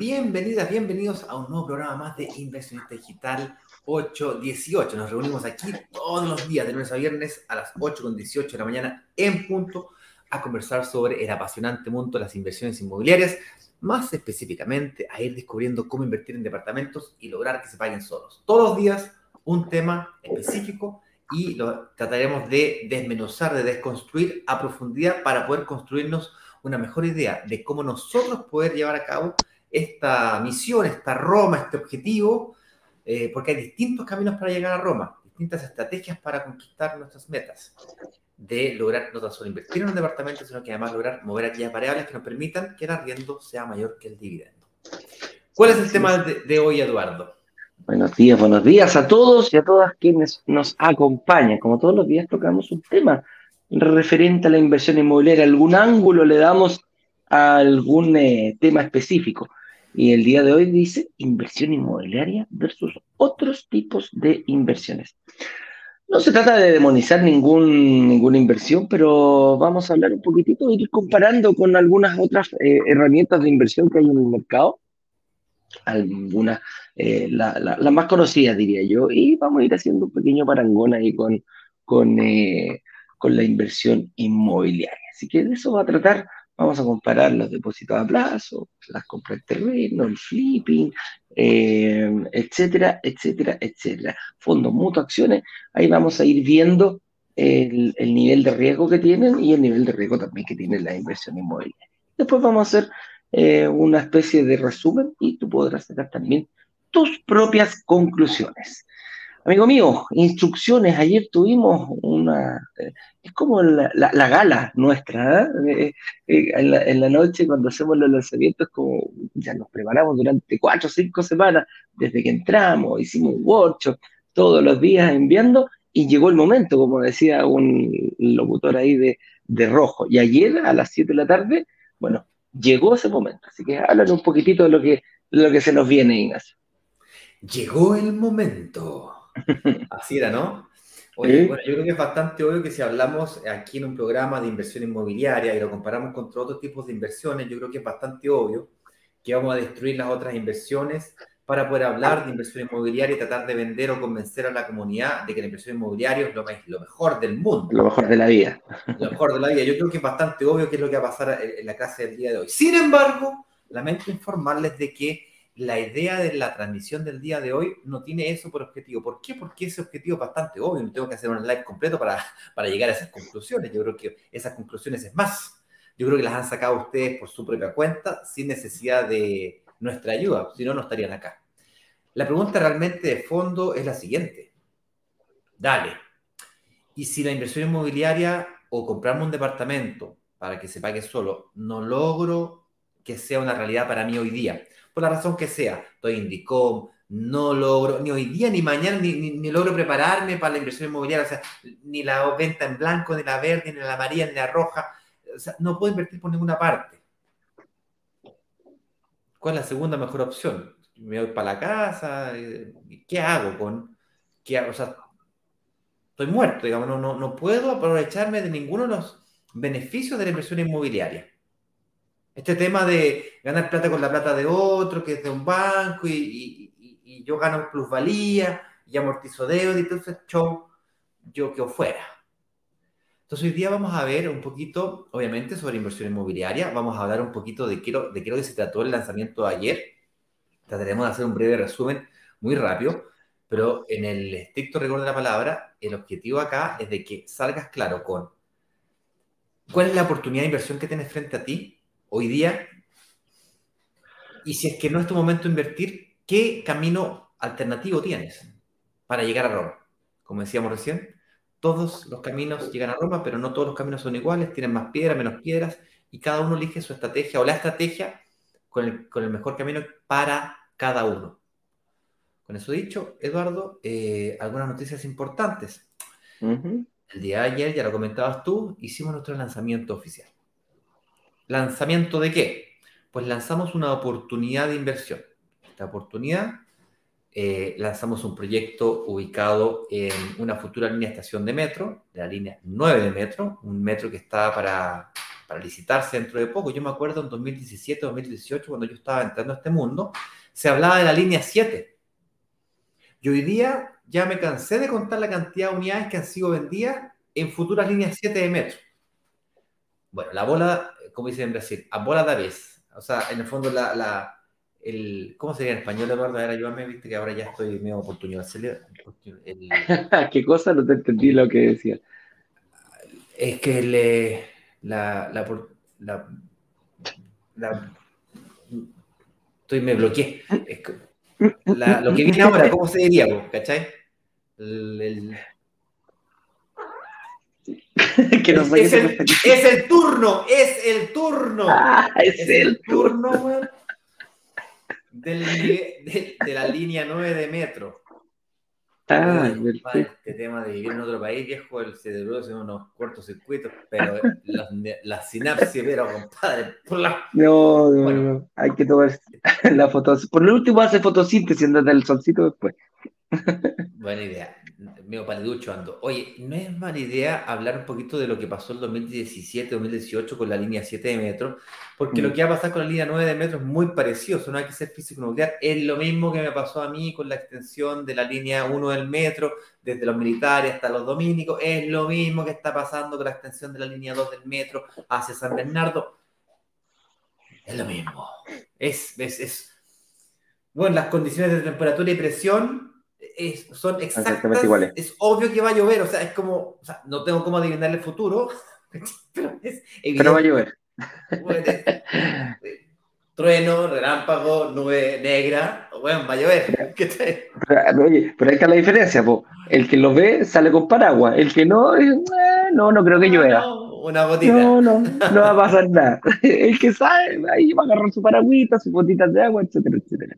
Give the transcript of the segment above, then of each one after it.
bienvenidas, bienvenidos a un nuevo programa más de Inversionista Digital 818. Nos reunimos aquí todos los días, de lunes a viernes, a las 8 con 18 de la mañana en punto, a conversar sobre el apasionante mundo de las inversiones inmobiliarias, más específicamente a ir descubriendo cómo invertir en departamentos y lograr que se paguen solos. Todos los días un tema específico y lo trataremos de desmenuzar, de desconstruir a profundidad para poder construirnos una mejor idea de cómo nosotros poder llevar a cabo esta misión, esta Roma, este objetivo, eh, porque hay distintos caminos para llegar a Roma, distintas estrategias para conquistar nuestras metas, de lograr no tan solo invertir en un departamento, sino que además lograr mover aquellas variables que nos permitan que el arriendo sea mayor que el dividendo. ¿Cuál es el tema de, de hoy, Eduardo? Buenos días, buenos días a todos y a todas quienes nos acompañan. Como todos los días tocamos un tema referente a la inversión inmobiliaria, algún ángulo le damos a algún eh, tema específico. Y el día de hoy dice inversión inmobiliaria versus otros tipos de inversiones. No se trata de demonizar ningún, ninguna inversión, pero vamos a hablar un poquitito ir comparando con algunas otras eh, herramientas de inversión que hay en el mercado. Algunas, eh, las la, más conocidas diría yo, y vamos a ir haciendo un pequeño parangón ahí con, con, con la inversión inmobiliaria. Así que de eso va a tratar, vamos a comparar los depósitos a plazo, las compras de terreno, el flipping, eh, etcétera, etcétera, etcétera. Fondos, mutuos, acciones, ahí vamos a ir viendo el, nivel de riesgo que tienen y el nivel de riesgo también que tiene la inversión inmobiliaria. Después vamos a hacer eh, una especie de resumen y tú podrás sacar también tus propias conclusiones. Amigo mío, instrucciones. Ayer tuvimos una. Eh, es como la, gala nuestra. ¿eh? Eh, en, la, noche, cuando hacemos los lanzamientos, como ya nos preparamos durante cuatro o cinco semanas, desde que entramos, hicimos un workshop todos los días enviando, y llegó el momento, como decía un locutor ahí de, de rojo. Y ayer, a las 7 de la tarde, bueno, llegó ese momento. Así que háblame un poquitito de lo que, de lo que se nos viene, Ignacio. Llegó el momento. Así era, ¿no? Oye, bueno, yo creo que es bastante obvio que si hablamos aquí en un programa de inversión inmobiliaria y lo comparamos con otros tipos de inversiones, yo creo que es bastante obvio que vamos a destruir las otras inversiones para poder hablar de inversión inmobiliaria y tratar de vender o convencer a la comunidad de que la inversión inmobiliaria es lo, lo mejor del mundo. Lo mejor de la vida. Lo mejor de la vida. Yo creo que es bastante obvio que es lo que va a pasar en la clase del día de hoy. Sin embargo, lamento informarles de que la idea de la transmisión del día de hoy no tiene eso por objetivo. ¿Por qué? Porque ese objetivo es bastante obvio. No tengo que hacer un live completo para, para llegar a esas conclusiones. Yo creo que esas conclusiones es más. Yo creo que las han sacado ustedes por su propia cuenta, sin necesidad de nuestra ayuda. Si no, no estarían acá. La pregunta realmente de fondo es la siguiente. Dale. ¿Y si la inversión inmobiliaria o comprarme un departamento para que se pague solo, no logro que sea una realidad para mí hoy día? Por la razón que sea. Estoy en DICOM, no logro, ni hoy día, ni mañana, ni, logro prepararme para la inversión inmobiliaria, o sea, ni la venta en blanco, ni la verde, ni la amarilla, ni la roja. O sea, no puedo invertir por ninguna parte. ¿Cuál es la segunda mejor opción? ¿Me voy para la casa? ¿Qué hago con...? Qué O sea, estoy muerto, digamos, no, no, no puedo aprovecharme de ninguno de los beneficios de la inversión inmobiliaria. Este tema de ganar plata con la plata de otro, que es de un banco, y, yo gano plusvalía, y amortizo deuda, y entonces show, yo quedo fuera. Entonces hoy día vamos a ver un poquito, obviamente, sobre inversión inmobiliaria, vamos a hablar un poquito de qué, de qué lo que se trató el lanzamiento de ayer. Trataremos de hacer un breve resumen muy rápido, pero en el estricto rigor de la palabra, el objetivo acá es de que salgas claro con cuál es la oportunidad de inversión que tienes frente a ti, hoy día? Y si es que no es tu momento de invertir, ¿qué camino alternativo tienes para llegar a Roma? Como decíamos recién, todos los caminos llegan a Roma, pero no todos los caminos son iguales, tienen más piedras, menos piedras, y cada uno elige su estrategia o la estrategia con el, mejor camino para cada uno. Con eso dicho, Eduardo, eh, algunas noticias importantes. El día de ayer, ya lo comentabas tú, hicimos nuestro lanzamiento oficial. ¿Lanzamiento de qué? Pues lanzamos una oportunidad de inversión. Esta oportunidad, eh, lanzamos un proyecto ubicado en una futura línea de estación de metro, de la línea 9 de metro, un metro que está para, para licitarse dentro de poco. Yo me acuerdo en 2017, 2018, cuando yo estaba entrando a este mundo, se hablaba de la línea 7. Y hoy día ya me cansé de contar la cantidad de unidades que han sido vendidas en futuras líneas 7 de metro. Bueno, la bola, como dicen en Brasil, a bola da vez. O sea, en el fondo, la, la, el, ¿cómo sería en español, Eduardo? A ver, ayúdame, viste que ahora ya estoy medio oportunidad. El, ¿Qué cosa? No te entendí lo que decía. Es que le, la, la, la, la estoy, me bloqueé. Es que, la, lo que viene ahora, ¿cómo se diría? ¿Cachai? El, el... que es, es, el, es, el, turno, es el turno. Ah, es, es, el, turno, turno del, de, de, la línea 9 de metro. Ah, este tema de vivir en otro país, viejo, el cerebro es unos cortocircuitos, pero las, la sinapsis, pero compadre, por la... No, no, bueno. no, hay que tomar la foto. Por lo último hace fotosíntesis antes del solcito después. Buena idea. Medio paliducho ando. Oye, no es mala idea hablar un poquito de lo que pasó el 2017-2018 con la línea 7 de metro, porque mm. lo que va a pasar con la línea 9 de metro es muy parecido, no hay que ser físico nuclear. Es lo mismo que me pasó a mí con la extensión de la línea 1 del metro, desde los militares hasta los dominicos. Es lo mismo que está pasando con la extensión de la línea 2 del metro hacia San Bernardo. Es lo mismo. Es, es, es. Bueno, las condiciones de temperatura y presión es, son exactamente iguales. Es obvio que va a llover, o sea, es como, o sea, no tengo cómo adivinar el futuro, pero es evidente. Pero va a llover. trueno, relámpago, nube negra, bueno, va a llover. Oye, pero ahí está la diferencia, po. el que lo ve sale con paraguas, el que no, eh, no, no creo que llueva. No, una gotita. No, no, no va a pasar nada. El que sabe, ahí va a agarrar su paraguita, sus botitas de agua, etcétera, etcétera.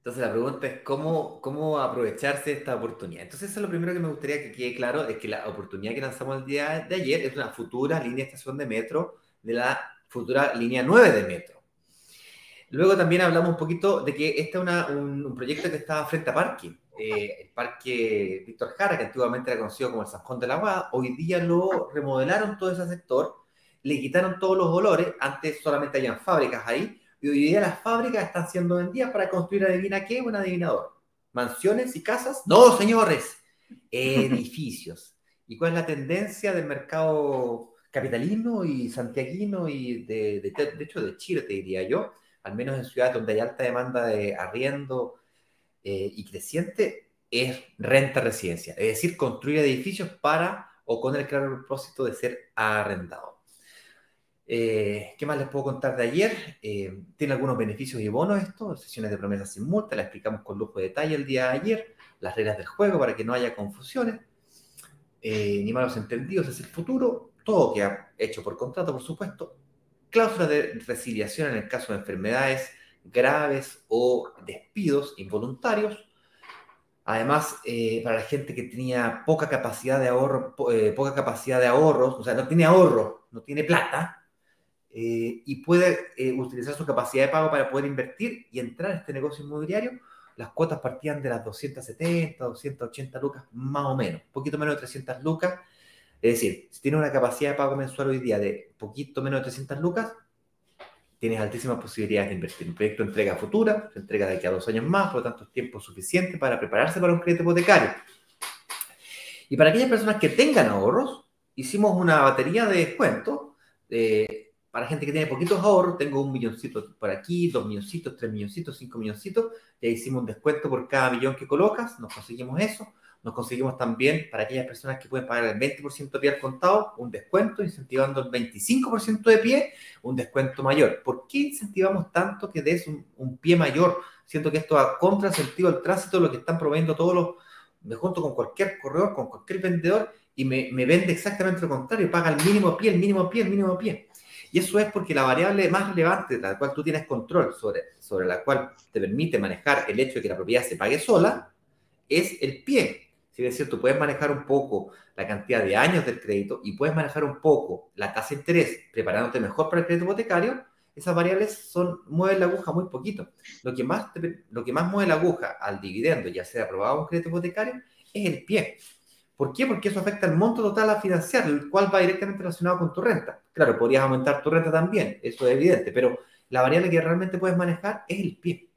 Entonces la pregunta es cómo, cómo aprovecharse esta oportunidad. Entonces eso es lo primero que me gustaría que quede claro, es que la oportunidad que lanzamos el día de ayer es una futura línea de estación de metro de la futura línea 9 de metro. Luego también hablamos un poquito de que este es un, un, proyecto que estaba frente a Parque, eh, el Parque Víctor Jara, que antiguamente era conocido como el San de la Guada, hoy día lo remodelaron todo ese sector, le quitaron todos los olores, antes solamente habían fábricas ahí, y hoy día las fábricas están siendo vendidas para construir, adivina qué, un adivinador. ¿Mansiones y casas? No, señores, edificios. ¿Y cuál es la tendencia del mercado capitalino y santiaguino y de, de, hecho de Chile, te diría yo, al menos en ciudades donde hay alta demanda de arriendo eh, y creciente, es renta residencia, es decir, construir edificios para o con el claro propósito de ser arrendado. Eh, ¿Qué más les puedo contar de ayer? Eh, tiene algunos beneficios y bonos esto, sesiones de promesas sin multa, la explicamos con lujo de detalle el día de ayer, las reglas del juego para que no haya confusiones, eh, ni malos entendidos, es el futuro, todo que ha hecho por contrato, por supuesto, cláusulas de resiliación en el caso de enfermedades graves o despidos involuntarios, Además, para la gente que tenía poca capacidad de ahorro, poca capacidad de ahorros, o sea, no tiene ahorro, no tiene plata, eh, y puede eh, utilizar su capacidad de pago para poder invertir y entrar a este negocio inmobiliario, las cuotas partían de las 270, 280 lucas, más o menos, poquito menos de 300 lucas. Es decir, si tienes una capacidad de pago mensual hoy día de poquito menos de 300 lucas, tienes altísimas posibilidades de invertir. Un proyecto de entrega futura, se entrega de aquí a dos años más, por lo tanto es tiempo suficiente para prepararse para un crédito hipotecario. Y para aquellas personas que tengan ahorros, hicimos una batería de descuentos. Eh, para gente que tiene poquitos ahorros, tengo un milloncito por aquí, dos milloncitos, tres milloncitos, cinco milloncitos. Ya hicimos un descuento por cada millón que colocas, nos conseguimos eso. Nos conseguimos también, para aquellas personas que pueden pagar el 20% de pie al contado, un descuento, incentivando el 25% de pie, un descuento mayor. ¿Por qué incentivamos tanto que des un, un pie mayor? Siento que esto va contra sentido del tránsito, lo que están proveyendo todos los... Me junto con cualquier corredor, con cualquier vendedor, y me, me vende exactamente lo contrario, paga el mínimo pie, el mínimo pie, el mínimo pie. Y eso es porque la variable más relevante, la cual tú tienes control, sobre, sobre la cual te permite manejar el hecho de que la propiedad se pague sola, es el pie. Es cierto, puedes manejar un poco la cantidad de años del crédito y puedes manejar un poco la tasa de interés preparándote mejor para el crédito hipotecario, esas variables son, mueven la aguja muy poquito. Lo que, más lo que más mueve la aguja al dividendo, ya sea aprobado un crédito hipotecario, es el pie. ¿Por qué? Porque eso afecta el monto total a financiar, el cual va directamente relacionado con tu renta. Claro, podrías aumentar tu renta también, eso es evidente, pero la variable que realmente puedes manejar es el pie.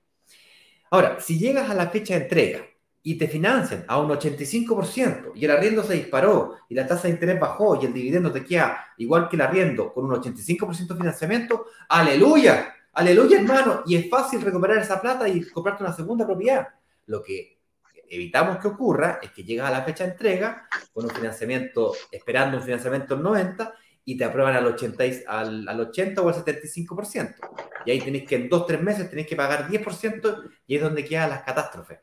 Ahora, si llegas a la fecha de entrega y te financian a un 85% y el arriendo se disparó y la tasa de interés bajó y el dividendo te queda igual que el arriendo con un 85% de financiamiento, aleluya, aleluya hermano, y es fácil recuperar esa plata y comprarte una segunda propiedad. Lo que evitamos que ocurra es que llegas a la fecha de entrega con un financiamiento, esperando un financiamiento del 90 y te aprueban al 80, al, al 80 o al 75%. Y ahí tenéis que en dos, tres meses tenéis que pagar 10% y es donde quedan las catástrofes.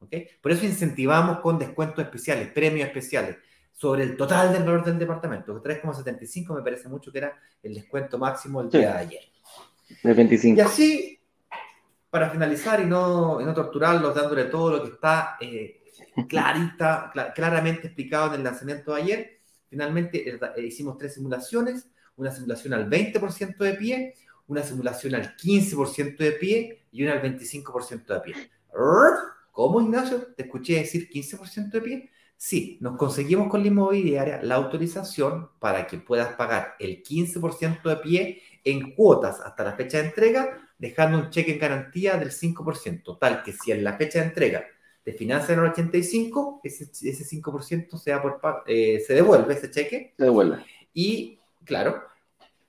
¿okay? Por eso incentivamos con descuentos especiales, premios especiales, sobre el total del valor del departamento. 3,75 me parece mucho que era el descuento máximo el día de ayer. De 25. Y así para finalizar y no, no torturarlos dándole todo lo que está eh, clarita, claramente explicado en el lanzamiento de ayer, finalmente eh, hicimos tres simulaciones, una simulación al 20% de pie, una simulación al 15% de pie y una al 25% de pie. ¿Cómo, Ignacio? ¿Te escuché decir 15% de pie? Sí, nos conseguimos con la inmobiliaria la autorización para que puedas pagar el 15% de pie en cuotas hasta la fecha de entrega dejando un cheque en garantía del 5%, tal que si en la fecha de entrega te financian el 85, ese, ese 5% sea por, eh, se devuelve ese cheque. Se devuelve. Y, claro,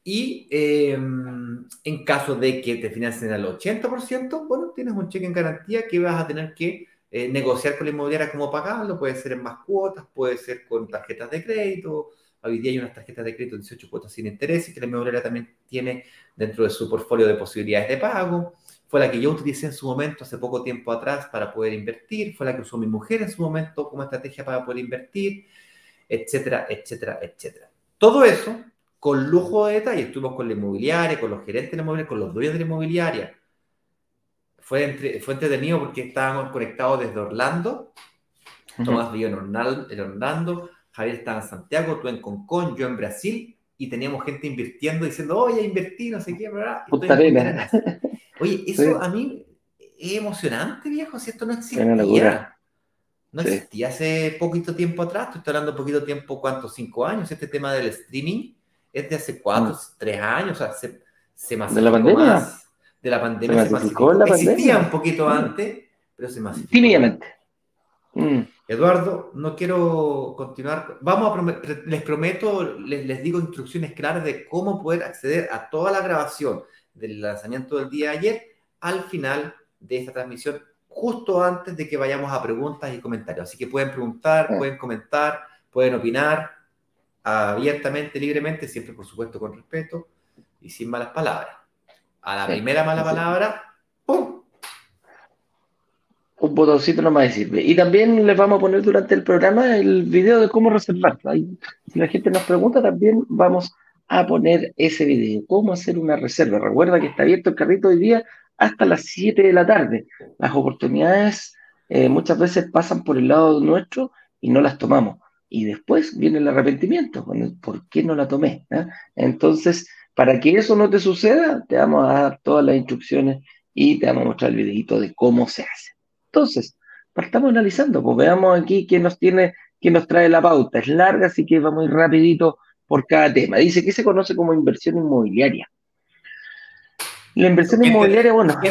y em, en caso de que te financien al 80%, bueno, tienes un cheque en garantía que vas a tener que eh, negociar con la inmobiliaria cómo pagarlo, puede ser en más cuotas, puede ser con tarjetas de crédito, Hoy día hay unas tarjetas de crédito de 18 cuotas sin interés y que la inmobiliaria también tiene dentro de su portfolio de posibilidades de pago. Fue la que yo utilicé en su momento hace poco tiempo atrás para poder invertir. Fue la que usó mi mujer en su momento como estrategia para poder invertir, etcétera, etcétera, etcétera. Todo eso con lujo de detalle. Estuvimos con la inmobiliaria, con los gerentes de la inmobiliaria, con los dueños de la inmobiliaria. Fue, entre, fue entretenido porque estábamos conectados desde Orlando. Tomás vivió en Orlando, Javier estaba en Santiago, tú en Concón, yo en Brasil, y teníamos gente invirtiendo, diciendo, oye, invertí, no sé qué, ¿verdad? Oye, eso a mí es emocionante, viejo, si esto no existía. No existía hace poquito tiempo atrás, estoy hablando poquito tiempo, ¿cuántos? ¿Cinco años? Este tema del streaming es de hace cuatro, mm. tres años, o sea, se, se ¿De la pandemia? Más. De la pandemia se, masificó. La Existía un poquito mm. antes, pero se masificó. Tímidamente. Mm. Eduardo, no quiero continuar. Vamos a les prometo, les, les, digo instrucciones claras de cómo poder acceder a toda la grabación del lanzamiento del día de ayer al final de esta transmisión, justo antes de que vayamos a preguntas y comentarios. Así que pueden preguntar, pueden comentar, pueden opinar abiertamente, libremente, siempre por supuesto con respeto y sin malas palabras. A la primera mala palabra. Un botoncito no más sirve. Y también les vamos a poner durante el programa el video de cómo reservar. Si la gente nos pregunta, también vamos a poner ese video, cómo hacer una reserva. Recuerda que está abierto el carrito hoy día hasta las 7 de la tarde. Las oportunidades eh, muchas veces pasan por el lado nuestro y no las tomamos. Y después viene el arrepentimiento, ¿por qué no la tomé? ¿Ah? Entonces, para que eso no te suceda, te vamos a dar todas las instrucciones y te vamos a mostrar el videito de cómo se hace. Entonces, partamos analizando, pues veamos aquí quién nos tiene, quién nos trae la pauta. Es larga, así que vamos a ir rapidito por cada tema. Dice que se conoce como inversión inmobiliaria. La inversión inmobiliaria, bueno. ¿Qué,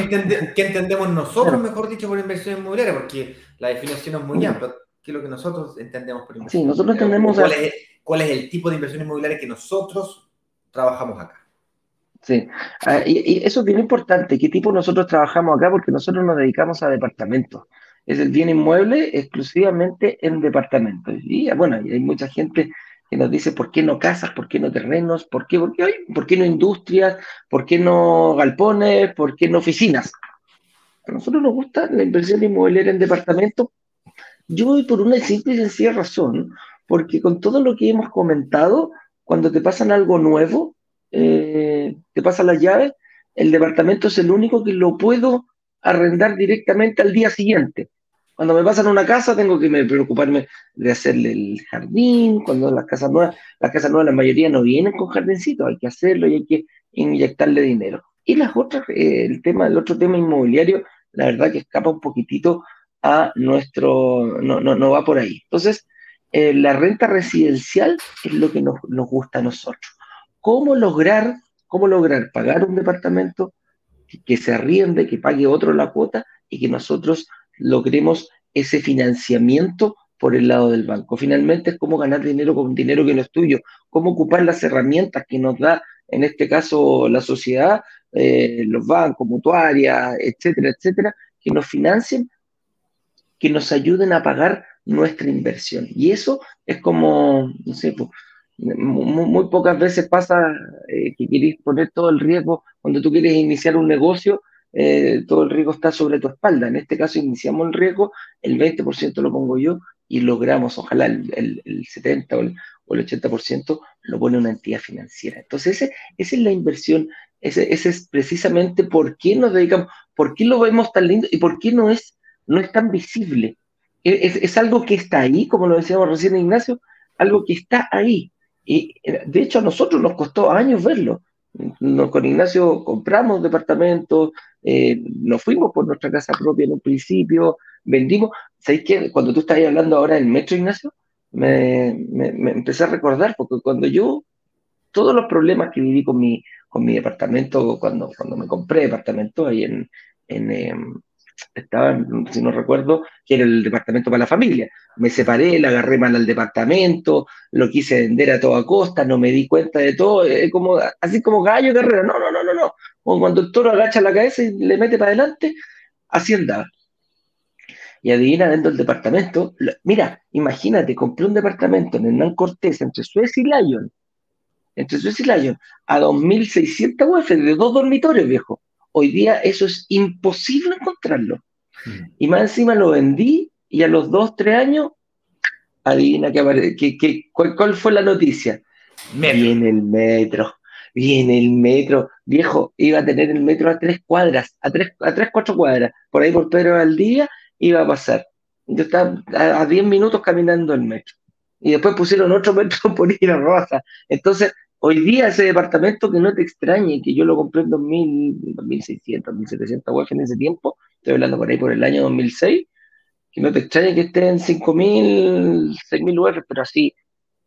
entendemos nosotros, mejor dicho, por inversión inmobiliaria? Porque la definición es muy mm. amplia. ¿Qué es lo que nosotros entendemos por inversión Sí, nosotros entendemos. ¿Cuál, es, ¿Cuál es el tipo de inversión inmobiliaria que nosotros trabajamos acá? Sí, ah, y, eso es bien importante, qué tipo nosotros trabajamos acá, porque nosotros nos dedicamos a departamentos. Es el bien inmueble exclusivamente en departamentos. Y ah, bueno, hay mucha gente que nos dice por qué no casas, por qué no terrenos, por qué, por qué, por qué no industrias, por qué no galpones, por qué no oficinas. A nosotros nos gusta la inversión inmobiliaria en departamentos. Yo voy por una simple y sencilla razón, porque con todo lo que hemos comentado, cuando te pasan algo nuevo, eh, te pasa las llaves, el departamento es el único que lo puedo arrendar directamente al día siguiente. Cuando me pasan una casa, tengo que preocuparme de hacerle el jardín. Cuando las casas nuevas, las casas nuevas, la mayoría no vienen con jardincito, hay que hacerlo y hay que inyectarle dinero. Y las otras, eh, el tema, el otro tema inmobiliario, la verdad que escapa un poquitito a nuestro, no, no, no va por ahí. Entonces, eh, la renta residencial es lo que nos, gusta a nosotros. ¿Cómo lograr, cómo lograr pagar un departamento que, se arriende, que pague otro la cuota y que nosotros logremos ese financiamiento por el lado del banco. Finalmente es cómo ganar dinero con dinero que no es tuyo, cómo ocupar las herramientas que nos da, en este caso, la sociedad, eh, los bancos, mutuarias, etcétera, etcétera, que nos financien, que nos ayuden a pagar nuestra inversión. Y eso es como, no sé, muy, pocas veces pasa eh, que quieres poner todo el riesgo, cuando tú quieres iniciar un negocio, eh, todo el riesgo está sobre tu espalda. En este caso iniciamos el riesgo, el 20% lo pongo yo y logramos, ojalá el, 70% o el, 80% lo pone una entidad financiera. Entonces, esa es la inversión, ese, es precisamente por qué nos dedicamos, por qué lo vemos tan lindo y por qué no es, no es tan visible. Es, algo que está ahí, como lo decíamos recién Ignacio, algo que está ahí. Y de hecho a nosotros nos costó años verlo. con Ignacio compramos departamentos, eh, nos fuimos por nuestra casa propia en un principio, vendimos. ¿Sabéis qué? Cuando tú estás hablando ahora del metro, Ignacio, me, empecé a recordar, porque cuando yo, todos los problemas que viví con mi, con mi departamento, cuando, cuando me compré departamento ahí en, en, em, estaba, si no recuerdo, que era el departamento para la familia. Me separé, le agarré mal al departamento, lo quise vender a toda costa, no me di cuenta de todo, es como, así como gallo carrera, no, no, no, no, no. cuando el toro agacha la cabeza y le mete para adelante, así andaba. Y adivina, dentro del departamento, mira, imagínate, compré un departamento en Hernán Cortés entre Suecia y Lyon, entre Suecia y Lyon, a 2.600 UF de dos dormitorios, viejo Hoy día eso es imposible encontrarlo. Mm. Y más encima lo vendí y a los dos, tres años, adivina que, cuál, fue la noticia. Viene el metro, viene el metro. Viejo, iba a tener el metro a tres cuadras, a tres, a tres cuatro cuadras. Por ahí por Pedro al día iba a pasar. Yo estaba a, diez minutos caminando el metro. Y después pusieron otro metro por ir a Rosa. Entonces, Hoy día ese departamento que no te extrañe, que yo lo compré en 2000, 2600, 1700 UF en ese tiempo, estoy hablando por ahí por el año 2006, que no te extrañe que esté en 5000, 6000 UF, pero así,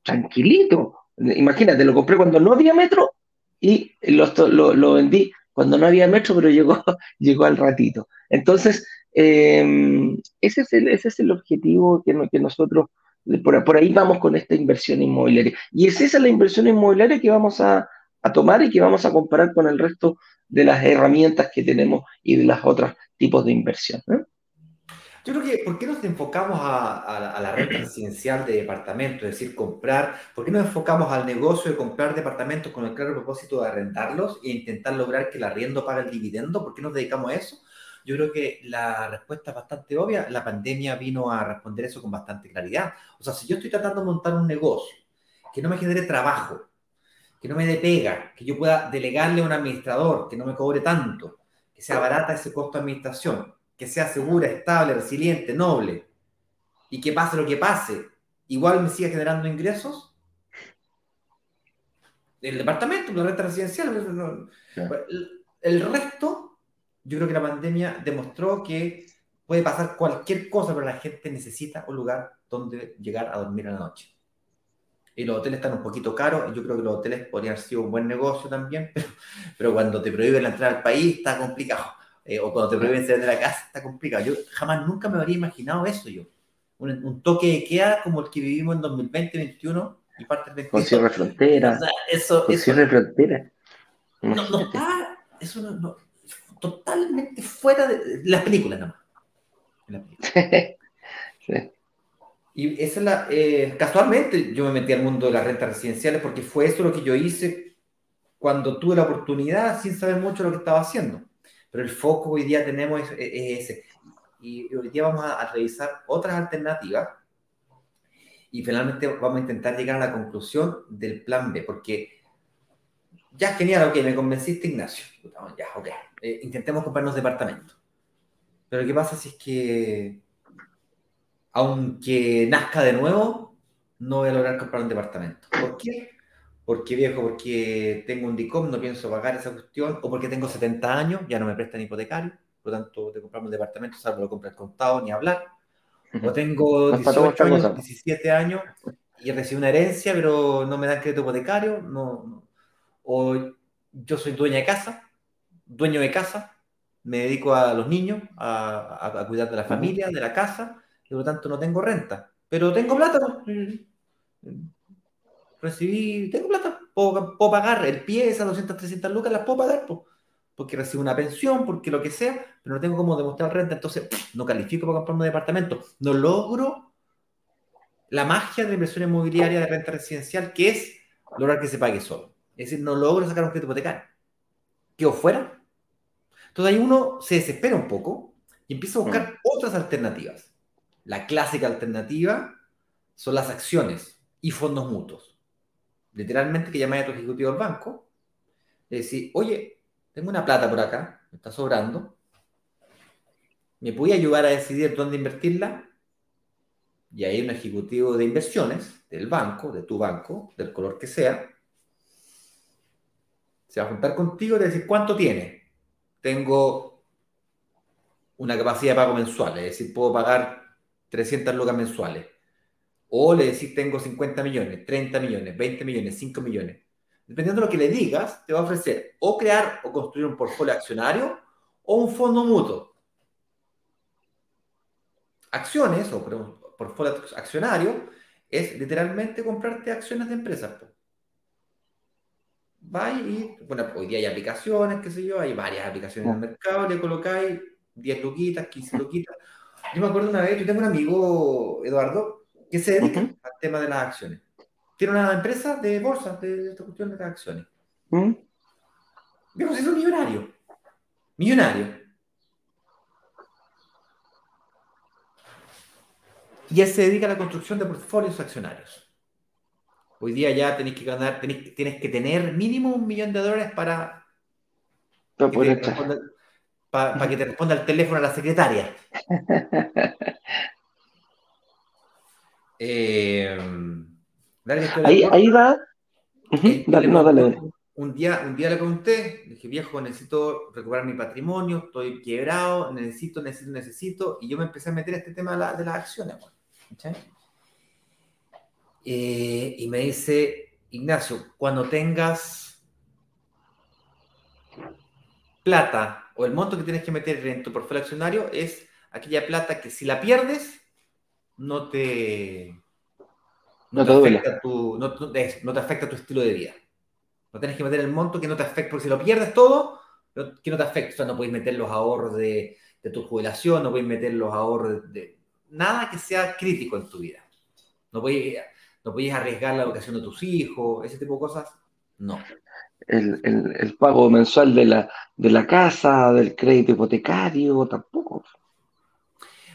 tranquilito. Imagínate, lo compré cuando no había metro y lo, vendí cuando no había metro, pero llegó, llegó al ratito. Entonces, em, ese, es el, ese es el objetivo que, que nosotros por, ahí vamos con esta inversión inmobiliaria. Y es esa la inversión inmobiliaria que vamos a, tomar y que vamos a comparar con el resto de las herramientas que tenemos y de los otros tipos de inversión. Yo creo que, ¿por qué nos enfocamos a, la renta residencial de departamentos, es decir, comprar? ¿Por qué nos enfocamos al negocio de comprar departamentos con el claro propósito de arrendarlos e intentar lograr que el arriendo pague el dividendo? ¿Por qué nos dedicamos a eso? Yo creo que la respuesta es bastante obvia. La pandemia vino a responder eso con bastante claridad. O sea, si yo estoy tratando de montar un negocio que no me genere trabajo, que no me dé pega, que yo pueda delegarle a un administrador, que no me cobre tanto, que sea barata ese costo de administración, que sea segura, estable, resiliente, noble, y que pase lo que pase, igual me siga generando ingresos, el departamento, la renta residencial, el resto yo creo que la pandemia demostró que puede pasar cualquier cosa, pero la gente necesita un lugar donde llegar a dormir a la noche. Y los hoteles están un poquito caros, yo creo que los hoteles podrían haber sido un buen negocio también, pero, cuando te prohíben la entrada al país está complicado. Eh, o cuando te prohíben salir de la casa está complicado. Yo jamás nunca me habría imaginado eso yo. Un, toque de queda como el que vivimos en 2020, 2021 y parte del Con cierre frontera. eso, Con cierre frontera. No, no está, eso no, totalmente fuera de las películas nada más. Y esa es la, eh, casualmente yo me metí al mundo de las rentas residenciales porque fue eso lo que yo hice cuando tuve la oportunidad sin saber mucho lo que estaba haciendo. Pero el foco hoy día tenemos es, ese. Y hoy día vamos a, revisar otras alternativas y finalmente vamos a intentar llegar a la conclusión del plan B, porque ya genial, ok, me convenciste Ignacio. Ya, ok, eh, intentemos comprarnos departamentos. Pero ¿qué pasa si es que, aunque nazca de nuevo, no voy a lograr comprar un departamento? ¿Por qué? Porque viejo, porque tengo un DICOM, no pienso pagar esa cuestión, o porque tengo 70 años, ya no me prestan hipotecario, por lo tanto, te compramos un departamento, salvo lo compras contado, ni hablar. O tengo No es para toda 18 esta años, cosa. 17 años y recibí una herencia, pero no me dan crédito hipotecario. No, no. O yo soy dueña de casa, dueño de casa, me dedico a los niños, a, a- a cuidar de la familia, de la casa, y por lo tanto no tengo renta. Pero tengo plata. pues. Recibí, tengo plata, puedo, puedo pagar el pie, esas 200, 300 lucas las puedo pagar, pues, porque recibo una pensión, porque lo que sea, pero no tengo cómo demostrar renta, entonces no califico para comprarme un departamento. No logro la magia de la inversión inmobiliaria de renta residencial, que es lograr que se pague solo. Es decir, no logro sacar un crédito hipotecario. ¿Quedo fuera? Entonces ahí uno se desespera un poco y empieza a buscar otras alternativas. La clásica alternativa son las acciones y fondos mutuos. Literalmente que llamáis a tu ejecutivo del banco y decís, oye, tengo una plata por acá, me está sobrando, ¿me puede ayudar a decidir dónde invertirla? Y ahí un ejecutivo de inversiones del banco, de tu banco, del color que sea, se va a juntar contigo y te va a decir, ¿cuánto tiene? Tengo una capacidad de pago mensual, es decir, puedo pagar 300 lucas mensuales. O le decís, tengo 50 millones, 30 millones, 20 millones, 5 millones. Dependiendo de lo que le digas, te va a ofrecer o crear o construir un portfolio accionario o un fondo mutuo. Acciones o portfolio accionario es literalmente comprarte acciones de empresas. Vais y, bueno, hoy día hay aplicaciones, qué sé yo, hay varias aplicaciones en el mercado, le colocáis 10 luquitas, 15 luquitas. Yo me acuerdo una vez, yo tengo un amigo, Eduardo, que se dedica al tema de las acciones. Tiene una empresa de bolsa, de esta cuestión de las acciones. ¿Mm? Viejo, se hizo millonario. Millonario. Y él se dedica a la construcción de portfolios accionarios. Hoy día ya tenéis que ganar, tenéis- tienes que tener mínimo un millón de dólares para Para que te responda, pa- para que te responda el teléfono a la secretaria. Eh, Ahí, va. Eh, dale, le no, dale. Un día, un día le pregunté, le dije, viejo, necesito recuperar mi patrimonio, estoy quebrado, necesito, necesito, necesito, y yo me empecé a meter a este tema de, la- de las acciones. ¿cachai? Eh, y me dice, Ignacio, cuando tengas plata o el monto que tienes que meter en tu portfolio accionario es aquella plata que si la pierdes, no te, No te afecta tu, no, no te- afecta tu estilo de vida. No tienes que meter el monto que no te afecte, porque si lo pierdes todo, no- que no te afecte. O sea, no puedes meter los ahorros de, de tu jubilación, no puedes meter los ahorros de, de- nada que sea crítico en tu vida. No puedes, no puedes arriesgar la educación de tus hijos, ese tipo de cosas. No. El, el- el pago mensual de la, de la casa, del crédito hipotecario, tampoco.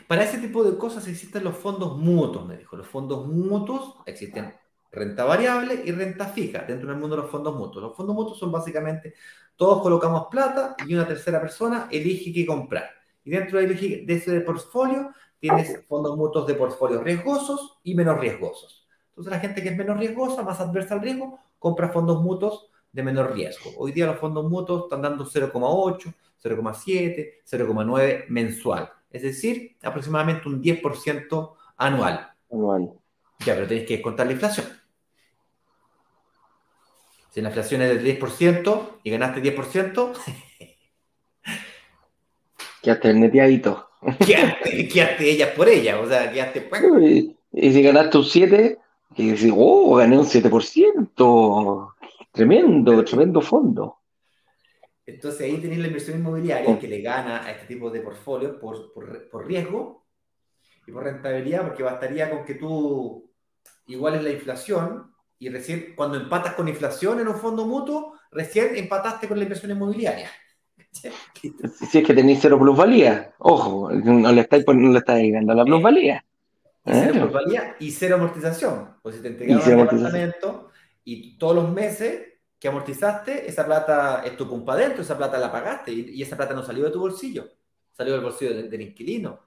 Para ese tipo de cosas existen los fondos mutuos, me dijo. Los fondos mutuos existen renta variable y renta fija dentro del mundo de los fondos mutuos. Los fondos mutuos son básicamente todos colocamos plata y una tercera persona elige qué comprar. Y dentro de, de ese portfolio tienes fondos mutuos de portfolios riesgosos y menos riesgosos. Entonces la gente que es menos riesgosa, más adversa al riesgo, compra fondos mutuos de menor riesgo. Hoy día los fondos mutuos están dando 0,8, 0,7, 0,9 mensual. Es decir, aproximadamente un 10% anual. Anual. Ya, pero tenéis que descontar la inflación. Si la inflación es del 10% y ganaste 10%, Quedaste neteadito. quedaste, quedaste ellas por ellas. O sea, quedaste... pues, Y, y si ganaste un 7, y decís, oh, gané un 7%. Tremendo, tremendo fondo. Entonces ahí tenéis la inversión inmobiliaria que le gana a este tipo de portfolios por, por, por riesgo y por rentabilidad, porque bastaría con que tú iguales la inflación y recién cuando empatas con inflación en un fondo mutuo, recién empataste con la inversión inmobiliaria. Si es que tenéis cero plusvalía, ojo, no le estáis, no le estáis dando la plusvalía. Y cero Ah. plusvalía y cero amortización. Pues si te entregaban un departamento y todos los meses que amortizaste, esa plata es tu culpa dentro, esa plata la pagaste y, y esa plata no salió de tu bolsillo, salió del bolsillo del, del inquilino,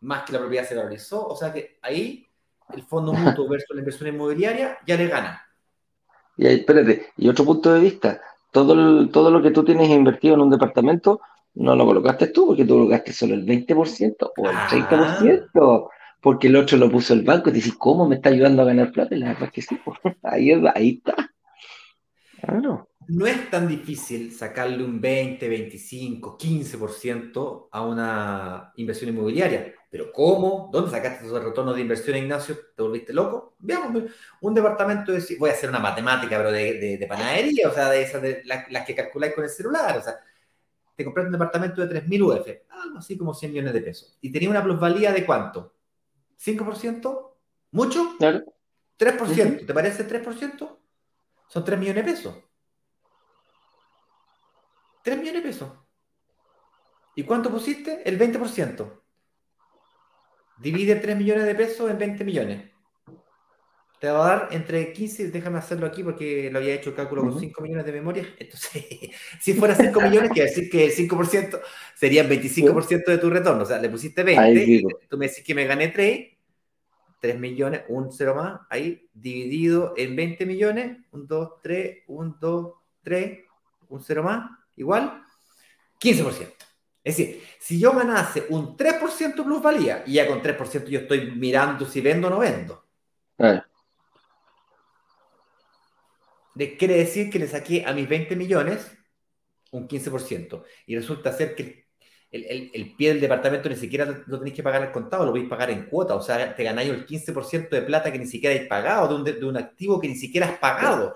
más que la propiedad se valorizó. O sea que ahí el fondo mutuo versus la inversión inmobiliaria ya le gana. Y ahí, espérate, y otro punto de vista, todo, el- todo lo que tú tienes invertido en un departamento, no lo colocaste tú, porque tú colocaste solo el 20% o el Ah. 30%. Porque el otro lo puso el banco y te dices, ¿cómo me está ayudando a ganar plata? Y la verdad es que sí, ahí, ahí está. Claro. No es tan difícil sacarle un 20, 25, 15% a una inversión inmobiliaria. Pero ¿cómo? ¿Dónde sacaste esos retornos de inversión, Ignacio? ¿Te volviste loco? Veamos, un departamento de... Voy a hacer una matemática, pero de, de, panadería, o sea, de esas de las, que calculáis con el celular. O sea, te compraste un departamento de 3.000 UF, algo así como 100 millones de pesos. ¿Y tenía una plusvalía de cuánto? ¿5%? ¿Mucho? Claro. 3%. ¿Te parece 3%? Son 3 millones de pesos. 3 millones de pesos. ¿Y cuánto pusiste? El 20%. Divide 3 millones de pesos en 20 millones. Te va a dar entre 15, déjame hacerlo aquí porque lo había hecho el cálculo con 5 millones de memoria. Entonces, si fuera 5 millones, quiere decir que el 5% serían 25% de tu retorno. O sea, le pusiste 20, tú me decís que me gané 3, 3 millones, un cero más, ahí dividido en 20 millones, un 2, 3, un 2, 3, un cero más, igual, 15%. Es decir, si yo ganase un 3% plusvalía, y ya con 3% yo estoy mirando si vendo o no vendo. Quiere decir que le saqué a mis 20 millones un 15%. Y resulta ser que el, pie del departamento ni siquiera lo tenéis que pagar al contado, lo vais a pagar en cuota. O sea, te ganáis el 15% de plata que ni siquiera habéis pagado, de un, de un, activo que ni siquiera has pagado.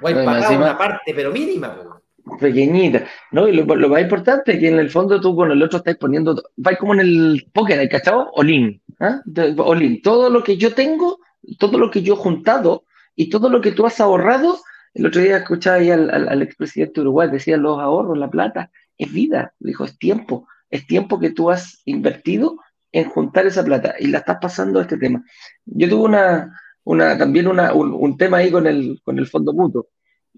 O hay pagado una parte, pero mínima pequeñita. No, y lo, más importante es que en el fondo tú con el otro estás poniendo, va como en el póker, ¿hay cachado? Olin. ¿ah? Todo lo que yo tengo, todo lo que yo he juntado y todo lo que tú has ahorrado, el otro día escuchaba ahí al, al, expresidente de Uruguay, decía los ahorros, la plata, es vida, dijo, es tiempo, es tiempo que tú has invertido en juntar esa plata y la estás pasando a este tema. Yo tuve una, una también una, un, tema ahí con el, con el fondo mutuo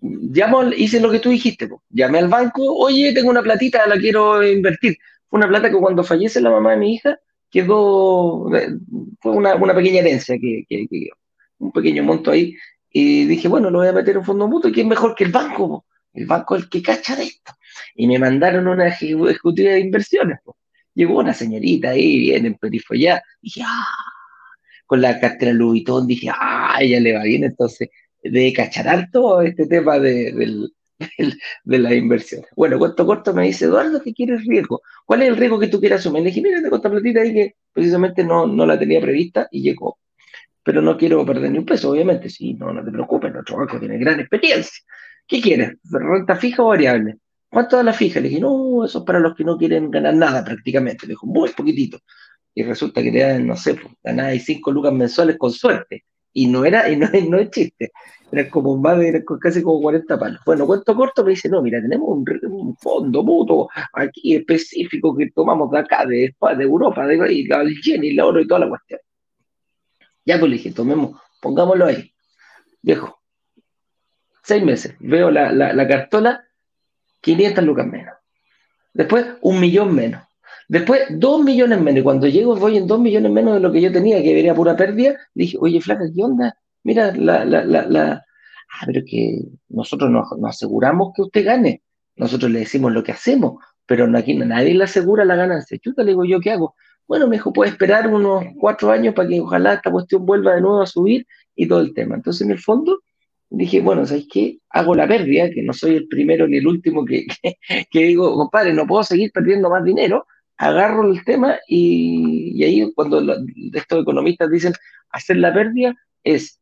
llamo, hice lo que tú dijiste, llamé al banco, oye, tengo una platita, la quiero invertir. Fue una plata que cuando fallece la mamá de mi hija, quedó, eh, fue una, pequeña herencia, que, un pequeño monto ahí, y dije, bueno, lo voy a meter en fondo mutuo, ¿quién mejor que el banco? El banco es el que cacha de esto. Y me mandaron una ejecutiva de inversiones. Llegó una señorita ahí, bien en ya, dije, ah, con la cartera Louis dije, ah, ella le va bien, entonces de cachar todo este tema de, de la inversión. Bueno, cuento corto me dice, Eduardo, ¿qué quieres riesgo? ¿Cuál es el riesgo que tú quieras asumir? Le dije, mira, tengo esta platita ahí que precisamente no, no la tenía prevista y llegó. Pero no quiero perder ni un peso, obviamente. Sí, no, no te preocupes, nuestro banco tiene gran experiencia. ¿Qué quieres? ¿Renta fija o variable? ¿Cuánto da la fija? Le dije, no, eso es para los que no quieren ganar nada prácticamente. Le dijo, muy poquitito. Y resulta que le dan, no sé, pues, ganáis 5 lucas mensuales con suerte y no era, y no, no es chiste, era como más de casi como 40 palos. Bueno, cuento corto me dice, no, mira, tenemos un, fondo mutuo aquí específico que tomamos de acá, de, de Europa, de y la y la oro y toda la cuestión. Ya pues le dije, tomemos, pongámoslo ahí. Viejo, seis meses, veo la, la, la cartola, 500 lucas menos. Después, un millón menos. Después, dos millones menos. Y cuando llego, voy en dos millones menos de lo que yo tenía, que venía pura pérdida. Dije, oye, flaca, ¿qué onda? Mira, la, la, la, la... Ah, pero que nosotros nos, aseguramos que usted gane. Nosotros le decimos lo que hacemos, pero aquí nadie le asegura la ganancia. Chuta, le digo, ¿yo qué hago? Bueno, me dijo, puede esperar unos cuatro años para que ojalá esta cuestión vuelva de nuevo a subir y todo el tema. Entonces, en el fondo, dije, bueno, ¿sabes qué? Hago la pérdida, que no soy el primero ni el último que, que, que digo, compadre, no puedo seguir perdiendo más dinero, agarro el tema y, ahí cuando estos economistas dicen hacer la pérdida es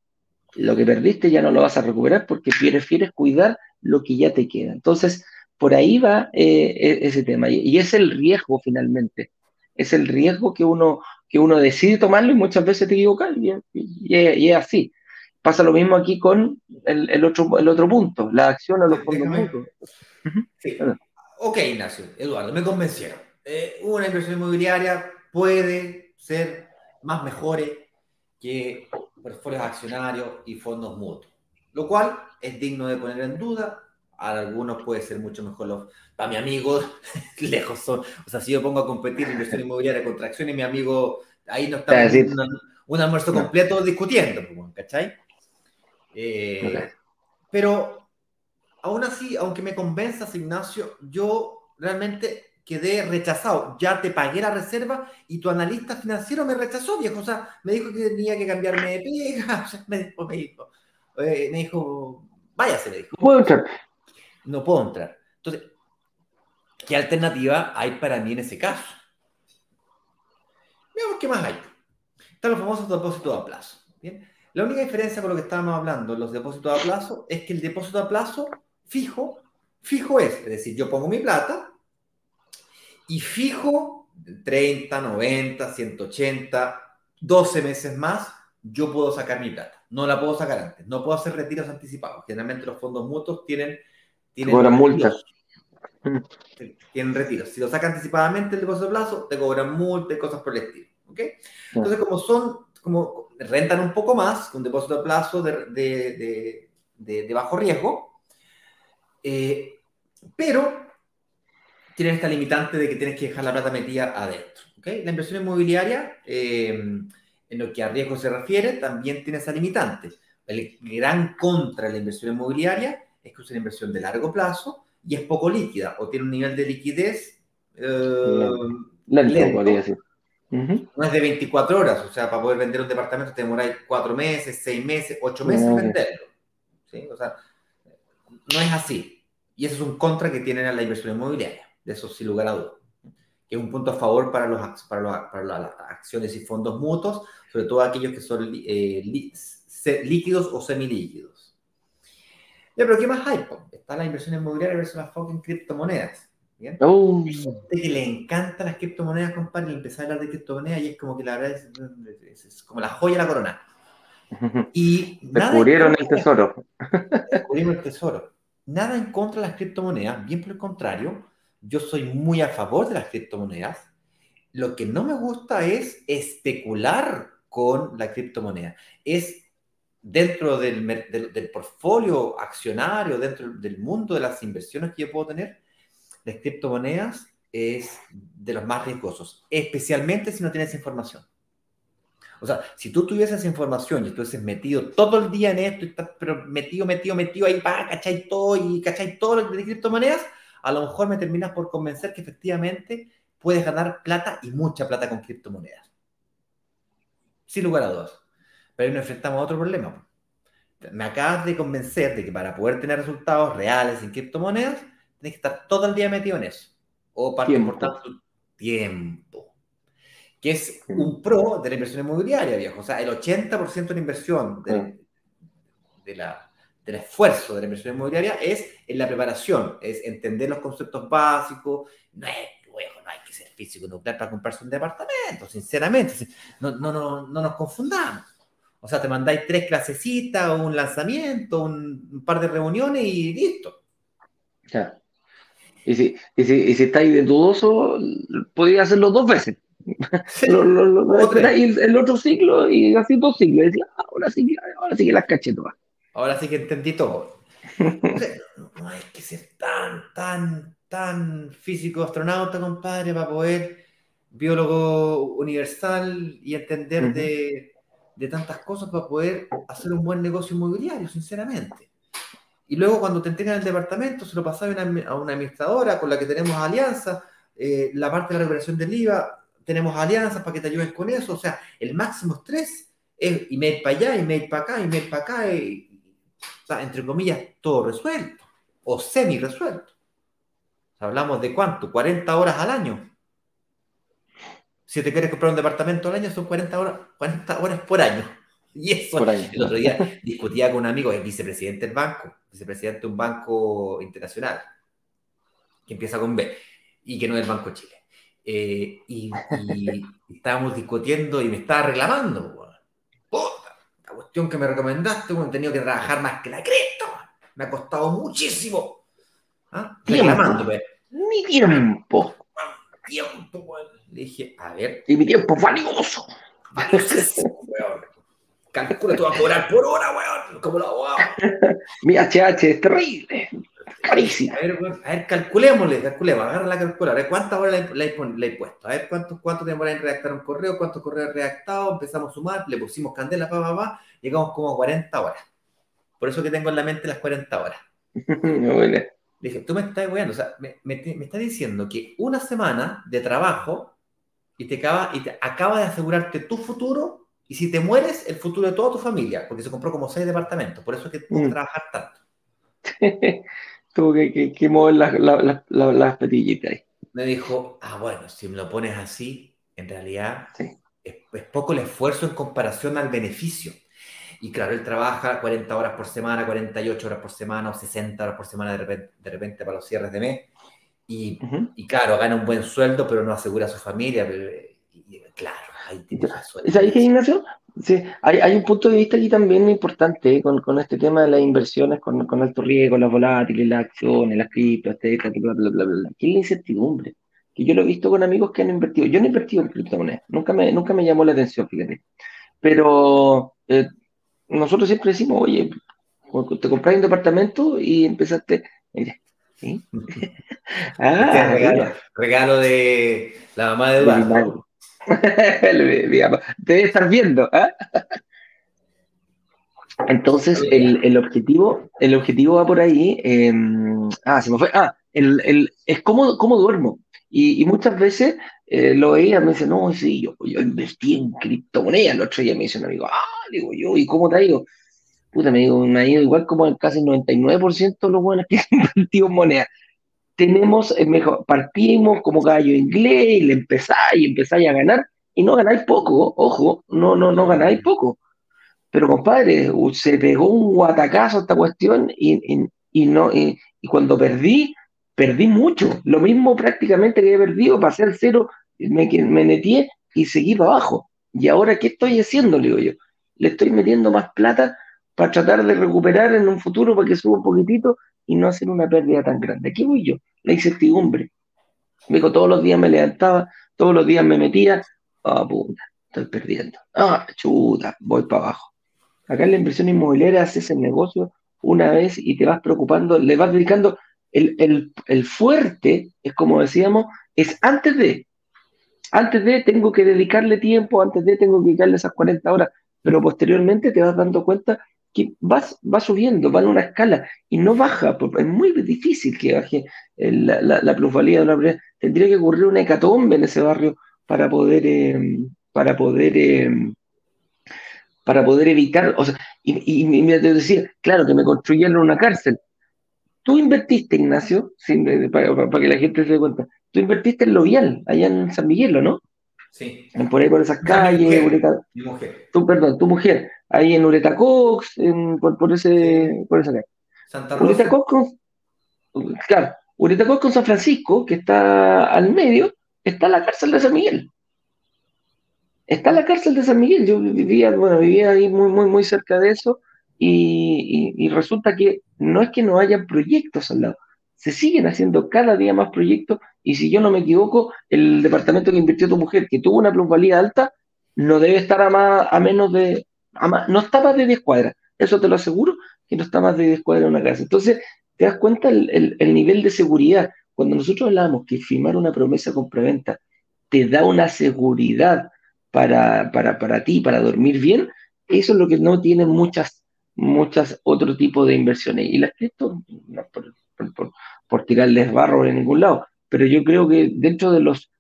lo que perdiste ya no lo vas a recuperar porque prefieres cuidar lo que ya te queda. Entonces, por ahí va eh, e, ese tema y, es el riesgo finalmente. Es el riesgo que uno, que uno decide tomarlo y muchas veces te equivocas y, y, es así. Pasa lo mismo aquí con el, otro, el otro punto, la acción a los fondos mutuos. Sí. Ok, Ignacio, Eduardo, me convencieron eh, una inversión inmobiliaria puede ser más mejore que portafolios accionarios y fondos mutuos, lo cual es digno de poner en duda. A algunos puede ser mucho mejor. Los, para mi amigo, lejos son. O sea, si yo pongo a competir inversión inmobiliaria contra acciones, mi amigo, ahí no está un, almuerzo completo discutiendo, pues, ¿cachai? Eh, pero aún así, aunque me convenzas, Ignacio, yo realmente quedé rechazado. Ya te pagué la reserva y tu analista financiero me rechazó, viejo. O sea, me dijo que tenía que cambiarme de pega. Me dijo, me dijo, eh, me dijo, váyase, me dijo. No puedo entrar. Entonces, ¿qué alternativa hay para mí en ese caso? Veamos qué más hay. Están los famosos depósitos a plazo. ¿bien? La única diferencia con lo que estábamos hablando, los depósitos a plazo, es que el depósito a plazo fijo, fijo es, es decir, yo pongo mi plata y fijo 30, 90, 180, 12 meses más, yo puedo sacar mi plata. No la puedo sacar antes. No puedo hacer retiros anticipados. Generalmente los fondos mutuos tienen... tienen Cobran multas. Tienen retiros. Si lo saca anticipadamente el depósito a plazo, te cobran multas y cosas por el estilo. ¿ok? Entonces, como son, como rentan un poco más, con depósito a plazo de, de, de, de bajo riesgo, eh, pero tienen esta limitante de que tienes que dejar la plata metida adentro. ¿okay? La inversión inmobiliaria, eh, en lo que a riesgo se refiere, también tiene esa limitante. El gran contra de la inversión inmobiliaria es que es una inversión de largo plazo y es poco líquida o tiene un nivel de liquidez eh, lento, lento. podría decir. Uh -huh. No es de 24 horas, o sea, para poder vender un departamento te demoráis 4 meses, 6 meses, 8 meses en venderlo. ¿sí? O sea, no es así. Y eso es un contra que tienen a la inversión inmobiliaria, de eso sin lugar a dudas. Que es un punto a favor para, los, para, los, para las acciones y fondos mutuos, sobre todo aquellos que son eh, líquidos o semilíquidos. Ya, pero ¿qué más hay? Está la inversión inmobiliaria versus las fucking criptomonedas. ¿bien? Oh. Hay gente que le encantan las criptomonedas, compadre, y empezar a hablar de criptomonedas y es como que la verdad es, es, es como la joya de la corona. Y descubrieron el tesoro. Descubrimos el tesoro. Nada en contra de las criptomonedas, bien por el contrario, yo soy muy a favor de las criptomonedas. Lo que no me gusta es especular con la criptomoneda. Es dentro del, del, del, portfolio accionario, dentro del mundo de las inversiones que yo puedo tener, las criptomonedas es de los más riesgosos, especialmente si no tienes información. O sea, si tú tuvieses información y estuvieses metido todo el día en esto, estás, pero metido, metido, metido ahí, va, cachai todo y cachai todo lo de criptomonedas, a lo mejor me terminas por convencer que efectivamente puedes ganar plata y mucha plata con criptomonedas. Sin lugar a dudas. Pero ahí nos enfrentamos a otro problema. Me acabas de convencer de que para poder tener resultados reales en criptomonedas, tienes que estar todo el día metido en eso. O parte importante, tiempo. Que es un pro de la inversión inmobiliaria, viejo. O sea, el 80% de la inversión de, de la, del esfuerzo de la inversión inmobiliaria es en la preparación, es entender los conceptos básicos. No es, bueno, no hay que ser físico nuclear para comprarse un departamento, sinceramente. No, no, no, no nos confundamos. O sea, te mandáis tres clasecitas, un lanzamiento, un, un par de reuniones y listo. Ya. Y si, y si, y si estáis de dudoso, podría hacerlo dos veces. Sí. lo, lo, lo, el, el, otro ciclo y así dos ciclos. Y decía, ah, ahora sí, ahora sí que las caché todas. Ahora sí que entendí todo. No hay que ser tan, tan, tan físico astronauta, compadre, para poder biólogo universal y entender uh -huh. de, de, tantas cosas para poder hacer un buen negocio inmobiliario, sinceramente. Y luego cuando te entregan el departamento, se lo pasaba a una administradora con la que tenemos alianza, eh, la parte de la recuperación del IVA, tenemos alianzas para que te ayuden con eso, o sea, el máximo estrés es email para allá, email para acá, email para acá, o sea, entre comillas, todo resuelto o semi resuelto. Hablamos de cuánto, 40 horas al año. Si te quieres comprar un departamento al año, son 40 horas, 40 horas por año. Y eso, por año. el otro día discutía con un amigo, el vicepresidente del banco, vicepresidente de un banco internacional, que empieza con B, y que no es el Banco Chile. Eh, y, y estábamos discutiendo y me estaba reclamando, la cuestión que me recomendaste, bueno, he tenido que trabajar más que la cresta, me ha costado muchísimo. ¿Ah? Reclamándome. Mi tiempo. Tiempo, weón. Le dije, a ver. Y mi tiempo valioso. Valiosísimo, weón. Calcula, te va a cobrar por hora, weón. Como la abogado. mi HH es terrible. Carísimo. A ver, weón, a ver, calculémosle, calculemos, agarra la calculadora, cuántas horas le, le, le he puesto, a ver cuánto, cuánto demora en redactar un correo, cuántos correos redactados, empezamos a sumar, le pusimos candela, pa, pa, pa, llegamos como a 40 horas. Por eso que tengo en la mente las 40 horas. Bueno. Le dije, tú me estás weando, o sea, me, me, me estás diciendo que una semana de trabajo y te acaba, y te acaba de asegurarte tu futuro y si te mueres, el futuro de toda tu familia, porque se compró como seis departamentos, por eso es que tuvo que mm. trabajar tanto. tuvo que, que, mover las la, la, petillitas ahí. Me dijo, ah, bueno, si me lo pones así, en realidad es, es, poco el esfuerzo en comparación al beneficio. Y claro, él trabaja 40 horas por semana, 48 horas por semana o 60 horas por semana de repente, de repente para los cierres de mes. Y, y, claro, gana un buen sueldo, pero no asegura a su familia. y, claro, ahí tiene ¿Es ahí que Ignacio? Sí, hay, hay, un punto de vista aquí también importante eh, con, con, este tema de las inversiones con, con, alto riesgo, las volátiles, las acciones, las criptos, bla, bla, bla, bla, ¿Qué es la incertidumbre? Que yo lo he visto con amigos que han invertido. Yo no he invertido en criptomonedas, nunca me, nunca me llamó la atención, fíjate. Pero eh, nosotros siempre decimos, oye, te compras un departamento y empezaste, mire, ah, regalo, regalo, de la mamá de Eduardo. Debe estar viendo. ¿ah? Entonces, el, el, objetivo, el objetivo va por ahí. Em, ah, se me fue. Ah, el, el, es cómo, cómo duermo. Y, y muchas veces eh, lo veía, me dice, no, sí, yo, yo invertí en criptomonedas. El otro día me dice un amigo, ah, digo yo, ¿y cómo te ha ido? Puta, me digo, me ha ido igual como el casi el 99% de los buenos que han invertido en moneda. Tenemos, eh, mejor, partimos como gallo inglés y le empezáis empezáis a ganar y no ganáis poco, ojo, no, no, no ganáis poco. Pero compadre, se pegó un guatacazo esta cuestión y, y, y no, y, cuando perdí, perdí mucho. Lo mismo prácticamente que he perdido, pasé al cero me, me metí y seguí para abajo. ¿Y ahora qué estoy haciendo? Le digo yo. Le estoy metiendo más plata para tratar de recuperar en un futuro para que suba un poquitito y no hacer una pérdida tan grande. Aquí voy yo, la incertidumbre. Me dijo, todos los días me levantaba, todos los días me metía, ah, puta, estoy perdiendo. Ah, chuta, voy para abajo. Acá en la inversión inmobiliaria haces el negocio una vez y te vas preocupando, le vas dedicando el, el, el fuerte, es como decíamos, es antes de, antes de tengo que dedicarle tiempo, antes de tengo que dedicarle esas 40 horas, pero posteriormente te vas dando cuenta que vas, va subiendo, va en una escala y no baja, es muy difícil que baje la, la, plusvalía de una propiedad. Tendría que ocurrir una hecatombe en ese barrio para poder, eh, para poder, eh, para poder evitar, o sea, y, y, me decía, claro, que me construyeron una cárcel. Tú invertiste, Ignacio, eh, para, para, que la gente se dé cuenta, Tú invertiste en Lovial, allá en San Miguel, ¿no? Sí. Por ahí por esas calles. Mi mujer. Tú, perdón, tu mujer. Ahí en Ureta Cox, en, por, por, ese, por esa calle. Santa Rosa. Ureta Cox con, claro, Ureta Cox con San Francisco, que está al medio, está la cárcel de San Miguel. Está la cárcel de San Miguel. Yo vivía, bueno, vivía ahí muy, muy, muy cerca de eso. Y, y, y resulta que no es que no haya proyectos al lado, se siguen haciendo cada día más proyectos y si yo no me equivoco, el departamento que invirtió tu mujer, que tuvo una plusvalía alta, no debe estar a, más, a menos de, no está más de 10 cuadras, eso te lo aseguro, que no está más de 10 cuadras una casa. Entonces, te das cuenta el, el, nivel de seguridad. Cuando nosotros hablamos que firmar una promesa con preventa te da una seguridad para, para, para ti, para dormir bien, eso es lo que no tienen muchas, muchas otro tipo de inversiones. Y las cripto, no, por, por tirarles barro en ningún lado. Pero yo creo que dentro de las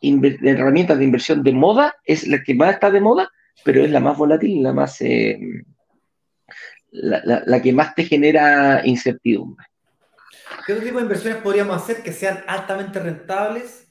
herramientas de inversión de moda, es la que más está de moda, pero es la más volátil, la más eh, la, que más te genera incertidumbre. ¿Qué otro tipo de inversiones podríamos hacer que sean altamente rentables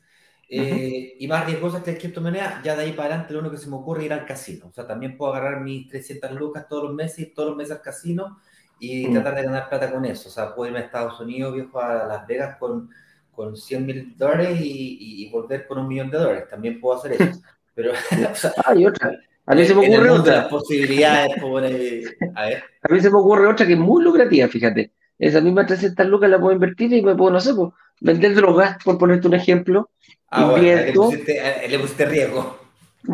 eh, y más riesgosas que el criptomoneda? Ya de ahí para adelante lo único que se me ocurre es ir al casino. O sea, también puedo agarrar mis 300 lucas todos los meses y todos los meses al casino y mm. tratar de ganar plata con eso. O sea, puedo irme a Estados Unidos, viejo, a Las Vegas con, con 100 mil dólares y, y, volver con un millón de dólares. También puedo hacer eso. Pero, o sea, Hay otra. A mí se me ocurre otra. Las posibilidades, por, a ver. A mí se me ocurre otra que es muy lucrativa, fíjate. Esa misma 300 lucas la puedo invertir y me puedo, no sé, pues, vender drogas, por ponerte un ejemplo. Ah, bueno, le, pusiste, le pusiste riesgo.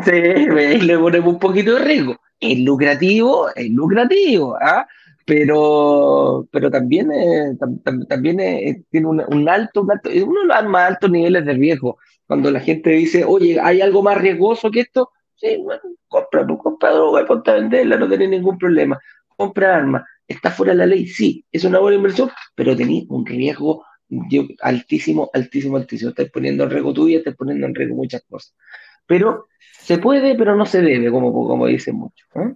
Sí, le ponemos un poquito de riesgo. Es lucrativo, es lucrativo. ¿ah? Pero, pero también, eh, también eh, tiene un, alto, un alto, uno de los más altos niveles de riesgo. Cuando la gente dice, oye, ¿hay algo más riesgoso que esto? Sí, bueno, compra, pues, compra droga, ponte a venderla, no tiene ningún problema. Compra armas. ¿Está fuera de la ley? Sí, es una buena inversión, pero tenéis un riesgo altísimo, altísimo, altísimo. Estás poniendo en riesgo tuya, estás poniendo en riesgo muchas cosas. Pero se puede, pero no se debe, como, como dicen muchos. ¿eh?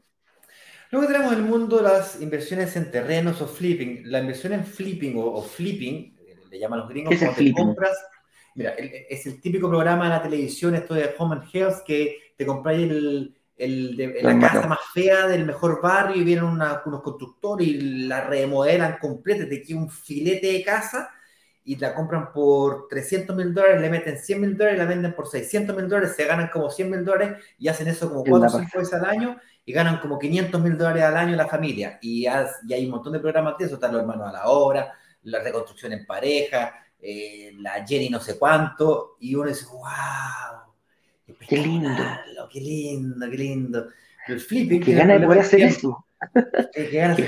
Luego tenemos el mundo de las inversiones en terrenos o flipping. La inversión en flipping o, flipping, le llaman los gringos, cuando te compras. Mira, es el típico programa de la televisión, esto de Home and Health, que te compras el, la casa más fea del mejor barrio y vienen unos constructores y la remodelan completa, te queda un filete de casa y la compran por 300 mil dólares, le meten 100 mil dólares, la venden por 600 mil dólares, se ganan como 100 mil dólares y hacen eso como 4 o 5 veces al año y ganan como 500 mil dólares al año la familia. Y, hay un montón de programas de eso, están los hermanos a la obra, la reconstrucción en pareja, eh, la Jenny no sé cuánto, y uno dice, wow, qué lindo, qué lindo, qué lindo. el flipping... Qué ganas de poder hacer eso. Que ganas de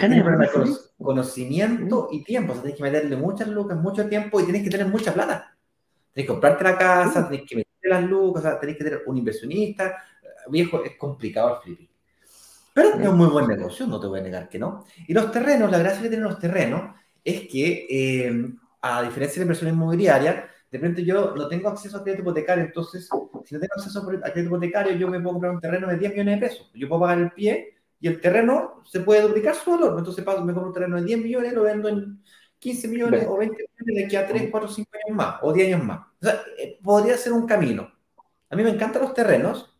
conocimiento y tiempo. O sea, tienes que meterle muchas lucas, mucho tiempo y tienes que tener mucha plata. Tienes que comprarte la casa, tienes que meterle las lucas, o sea, tenés que tener un inversionista. Viejo, es complicado el flipping. Pero es un muy buen negocio, no te voy a negar que no. Y los terrenos, la gracia que tienen los terrenos es que, eh, a diferencia de la inversión inmobiliaria, de repente yo no tengo acceso a crédito hipotecario, entonces, si no tengo acceso a crédito hipotecario, yo me puedo comprar un terreno de 10 millones de pesos. Yo puedo pagar el pie y el terreno se puede duplicar su valor. Entonces, me compro un terreno de 10 millones, lo vendo en 15 millones o 20 millones de aquí a 3, 4, 5 años más, o 10 años más. O sea, eh, podría ser un camino. A mí me encantan los terrenos.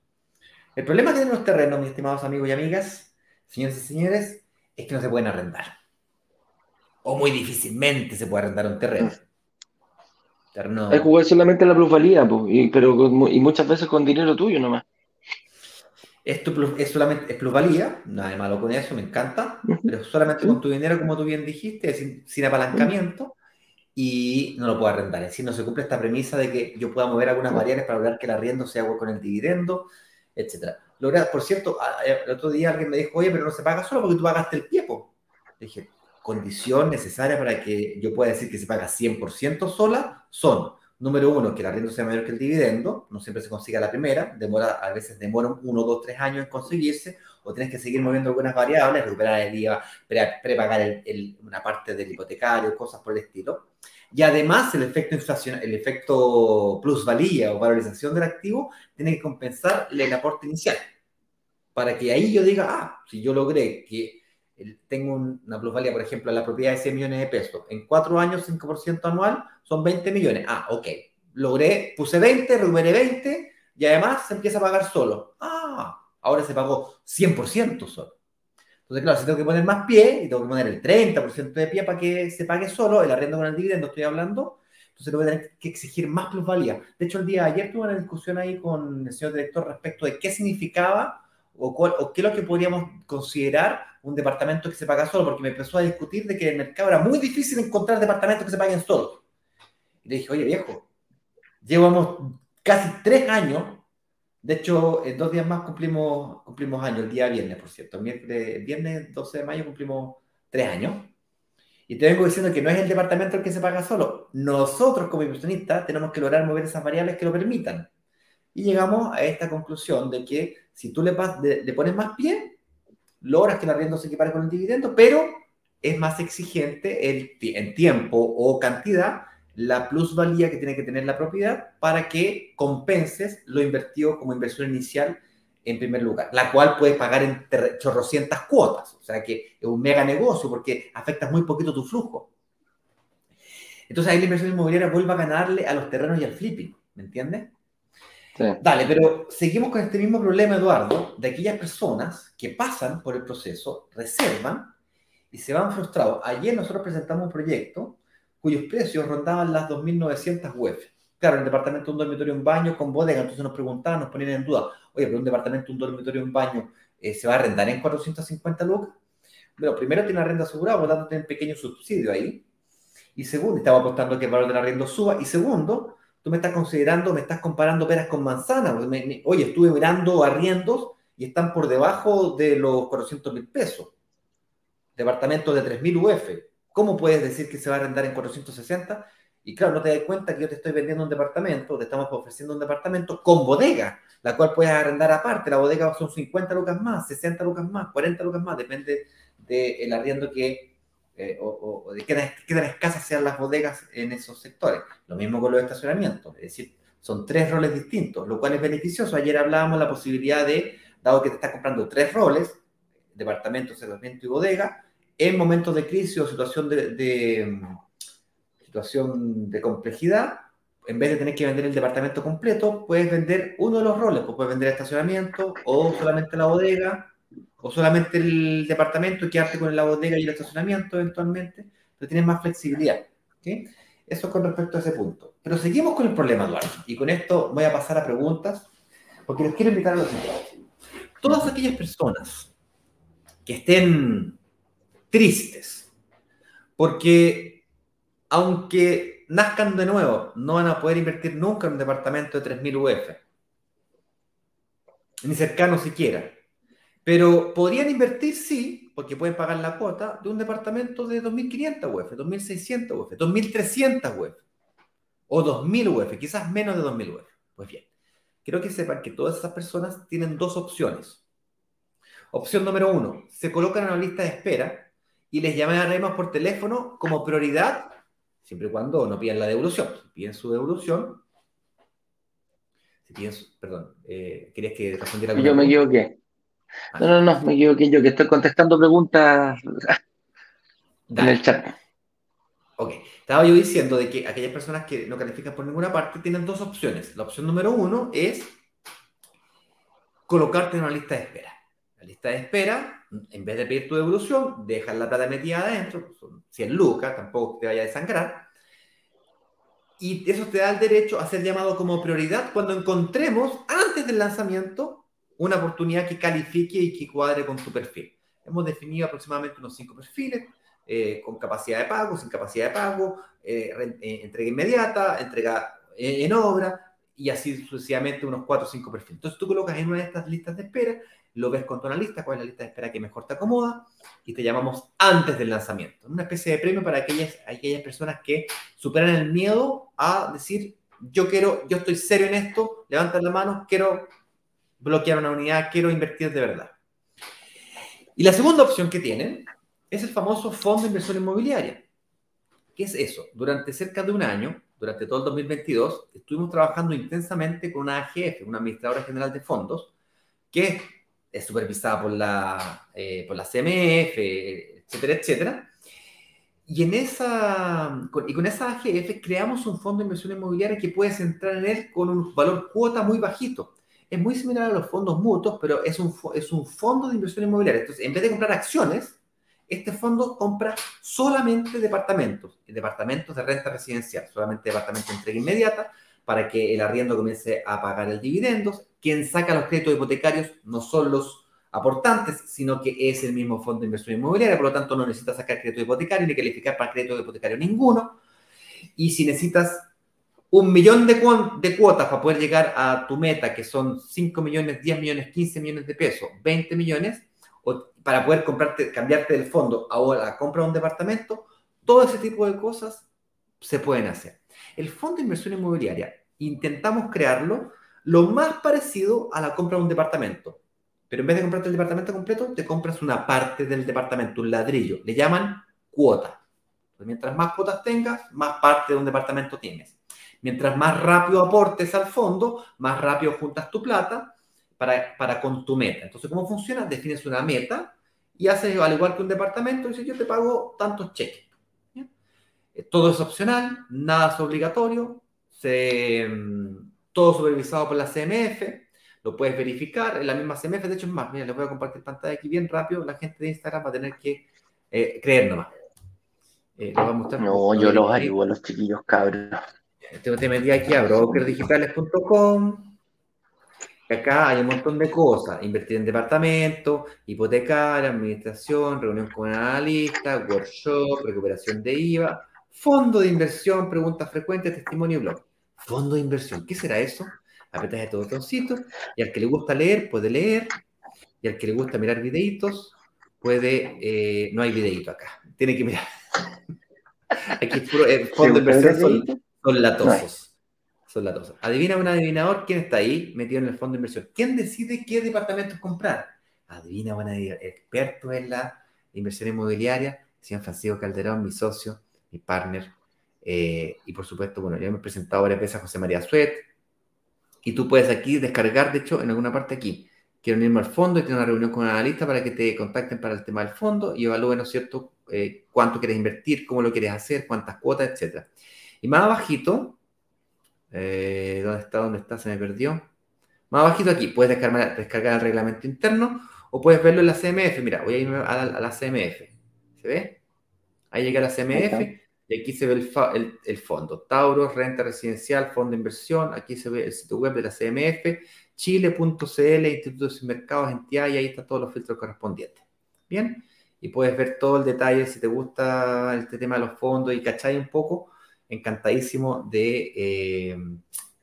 El problema que tienen los terrenos, mis estimados amigos y amigas, señores y señores, es que no se pueden arrendar. O muy difícilmente se puede arrendar un terreno. terreno... Hay que jugar solamente la plusvalía, y, pero y muchas veces con dinero tuyo nomás. Es solamente es plusvalía, nada de malo con eso, me encanta, pero solamente con tu dinero, como tú bien dijiste, sin, apalancamiento, y no lo puedo arrendar. Es decir, no se cumple esta premisa de que yo pueda mover algunas variables para lograr que el arriendo sea con el dividendo, etc. Lograr, por cierto, el otro día alguien me dijo, oye, pero no se paga solo porque tú pagaste el piepo. Dije, condición necesaria para que yo pueda decir que se paga 100% sola son Número uno, que el arriendo sea mayor que el dividendo, no siempre se consigue a la primera, demora, a veces demora uno, dos, tres años en conseguirse, o tienes que seguir moviendo algunas variables, recuperar el IVA, prepagar el, una parte del hipotecario, cosas por el estilo. Y además el efecto el efecto plusvalía o valorización del activo tiene que compensar el aporte inicial. Para que ahí yo diga, ah, si yo logré que tengo una plusvalía, por ejemplo, la propiedad de 100 millones de pesos, en cuatro años 5% anual son 20 millones. Ah, ok, logré, puse 20, recuperé 20 y además se empieza a pagar solo. Ah, ahora se pagó 100% solo. Entonces, claro, si tengo que poner más pie y tengo que poner el 30% de pie para que se pague solo, el arriendo con el dividendo estoy hablando, entonces le voy tener que exigir más plusvalía. De hecho, el día de ayer tuve una discusión ahí con el señor director respecto de qué significaba o, o qué es lo que podríamos considerar un departamento que se paga solo, porque me empezó a discutir de que en el mercado era muy difícil encontrar departamentos que se paguen solos. Y le dije, oye viejo, llevamos casi tres años, de hecho, en dos días más cumplimos, cumplimos años, el día viernes, por cierto, viernes 12 de mayo cumplimos tres años. Y te vengo diciendo que no es el departamento el que se paga solo. Nosotros como inversionistas tenemos que lograr mover esas variables que lo permitan. Y llegamos a esta conclusión de que si tú le, le pones más pie, logras que el arriendo se equipare con el dividendo, pero es más exigente el, en tiempo o cantidad la plusvalía que tiene que tener la propiedad para que compenses lo invertido como inversión inicial en primer lugar, la cual puedes pagar en chorrocientas cuotas, o sea que es un mega negocio porque afecta muy poquito tu flujo. Entonces ahí la inversión inmobiliaria vuelve a ganarle a los terrenos y al flipping, ¿me entiendes? Dale, pero seguimos con este mismo problema, Eduardo, de aquellas personas que pasan por el proceso, reservan y se van frustrados. Ayer nosotros presentamos un proyecto cuyos precios rondaban las 2.900 UF. Claro, el departamento, un dormitorio, un baño con bodega, entonces nos preguntaban, nos ponían en duda, oye, pero un departamento, un dormitorio, un baño, eh, ¿se va a arrendar en 450 lucas? Bueno, primero tiene la renta asegurada, por lo tanto tiene un pequeño subsidio ahí. Y segundo, estaba apostando que el valor del arriendo suba. Y segundo, tú me estás considerando, me estás comparando peras con manzanas. oye, estuve mirando arriendos y están por debajo de los 400 mil pesos. Departamento de 3.000 UF. ¿Cómo puedes decir que se va a arrendar en 460? Y claro, no te das cuenta que yo te estoy vendiendo un departamento, te estamos ofreciendo un departamento con bodega, la cual puedes arrendar aparte. La bodega son 50 lucas más, 60 lucas más, 40 lucas más, depende del arriendo que, eh, o, de qué tan, escasas sean las bodegas en esos sectores. Lo mismo con los estacionamientos, es decir, son tres roles distintos, lo cual es beneficioso. Ayer hablábamos de la posibilidad de, dado que te estás comprando tres roles, departamento, estacionamiento y bodega, en momentos de crisis o situación de, situación de complejidad, en vez de tener que vender el departamento completo, puedes vender uno de los roles, pues puedes vender estacionamiento o solamente la bodega o solamente el departamento y quedarte con la bodega y el estacionamiento eventualmente, pero tienes más flexibilidad. ¿okay? Eso con respecto a ese punto. Pero seguimos con el problema, Eduardo, y con esto voy a pasar a preguntas, porque les quiero invitar a los siguiente. Todas aquellas personas que estén tristes, porque aunque nazcan de nuevo, no van a poder invertir nunca en un departamento de 3.000 UF, ni cercano siquiera. Pero podrían invertir, sí, porque pueden pagar la cuota de un departamento de 2.500 UF, 2.600 UF, 2.300 UF o 2.000 UF, quizás menos de 2.000 UF. Pues bien, quiero que sepan que todas esas personas tienen dos opciones. Opción número uno, se colocan en una lista de espera y les llaman a Remas por teléfono como prioridad, siempre y cuando no pidan la devolución. Si piden su devolución, si piden perdón, eh, ¿querías que respondiera? Yo me equivoqué. No, no, no, me equivoqué yo, que estoy contestando preguntas en el chat. Ok, estaba yo diciendo de que aquellas personas que no califican por ninguna parte tienen dos opciones. La opción número uno es colocarte en una lista de espera. La lista de espera, en vez de pedir tu devolución, dejas la plata metida adentro, son 100 lucas, tampoco te vaya a desangrar. Y eso te da el derecho a ser llamado como prioridad cuando encontremos, antes del lanzamiento, una oportunidad que califique y que cuadre con tu perfil. Hemos definido aproximadamente unos cinco perfiles, eh, con capacidad de pago, sin capacidad de pago, eh, eh, entrega inmediata, entrega en, obra, y así sucesivamente unos cuatro o cinco perfiles. Entonces tú colocas en una de estas listas de espera, lo ves con tu analista, cuál es la lista de espera que mejor te acomoda, y te llamamos antes del lanzamiento. Una especie de premio para aquellas, aquellas personas que superan el miedo a decir, yo quiero, yo estoy serio en esto, levantan la mano, quiero bloquear una unidad, quiero invertir de verdad. Y la segunda opción que tienen es el famoso fondo de inversión inmobiliaria. ¿Qué es eso? Durante cerca de un año, durante todo el 2022, estuvimos trabajando intensamente con una AGF, una administradora general de fondos, que es supervisada por la, eh, por la CMF, etcétera, etcétera. Y, en esa, y con esa AGF creamos un fondo de inversión inmobiliaria que puedes entrar en él con un valor cuota muy bajito es muy similar a los fondos mutuos, pero es un, es un fondo de inversión inmobiliaria. Entonces, en vez de comprar acciones, este fondo compra solamente departamentos, departamentos de renta residencial, solamente departamentos de entrega inmediata, para que el arriendo comience a pagar el dividendo. Quien saca los créditos hipotecarios no son los aportantes, sino que es el mismo fondo de inversión inmobiliaria, por lo tanto no necesitas sacar crédito hipotecario ni calificar para crédito hipotecario ninguno. Y si necesitas un millón de, de, cuotas para poder llegar a tu meta, que son 5 millones, 10 millones, 15 millones de pesos, 20 millones, o para poder comprarte, cambiarte del fondo a la compra de un departamento, todo ese tipo de cosas se pueden hacer. El fondo de inversión inmobiliaria, intentamos crearlo lo más parecido a la compra de un departamento. Pero en vez de comprarte el departamento completo, te compras una parte del departamento, un ladrillo. Le llaman cuota. mientras más cuotas tengas, más parte de un departamento tienes. Mientras más rápido aportes al fondo, más rápido juntas tu plata para, para con tu meta. Entonces, ¿cómo funciona? Defines una meta y haces, al igual que un departamento, dices, yo te pago tantos cheques. Eh, todo es opcional, nada es obligatorio, se, mm, todo supervisado por la CMF, lo puedes verificar en la misma CMF, de hecho es más, mira, les voy a compartir pantalla aquí bien rápido, la gente de Instagram va a tener que eh, creer nomás. Eh, voy a mostrar no, yo los ayudo a los chiquillos cabros. Te, metí aquí a brokerdigitales.com. Acá hay un montón de cosas. Invertir en departamento, hipotecaria, administración, reunión con analista, workshop, recuperación de IVA, fondo de inversión, preguntas frecuentes, testimonio y blog. Fondo de inversión, ¿qué será eso? Apretas estos botoncitos y al que le gusta leer puede leer y al que le gusta mirar videitos puede... Eh, no hay videito acá, tiene que mirar. Aquí puro, eh, fondo de inversión son latosos. Son latosos. Adivina un adivinador quién está ahí metido en el fondo de inversión. ¿Quién decide qué departamentos comprar? Adivina un adivinador. Experto en la inversión inmobiliaria, señor Francisco Calderón, mi socio, partner. Eh, y por supuesto, bueno, yo me he presentado varias veces a José María Suet. Y tú puedes aquí descargar, de hecho, en alguna parte aquí. Quiero unirme al fondo y tener una reunión con un analista para que te contacten para el tema del fondo y evalúen, ¿no es cierto?, eh, cuánto quieres invertir, cómo lo quieres hacer, cuántas cuotas, etc. Y más abajito, eh, ¿dónde está? ¿Dónde está? Se me perdió. Más abajito aquí, puedes descargar, descargar el reglamento interno o puedes verlo en la CMF. Mira, voy a irme a la, CMF. ¿Se ve? Ahí llega la CMF y aquí se ve el, fondo. Tauro, renta residencial, fondo de inversión. Aquí se ve el sitio web de la CMF, chile.cl, institutos y mercados, entidad, y ahí están todos los filtros correspondientes. Bien, y puedes ver todo el detalle si te gusta este tema de los fondos y cachai un poco. Encantadísimo de eh,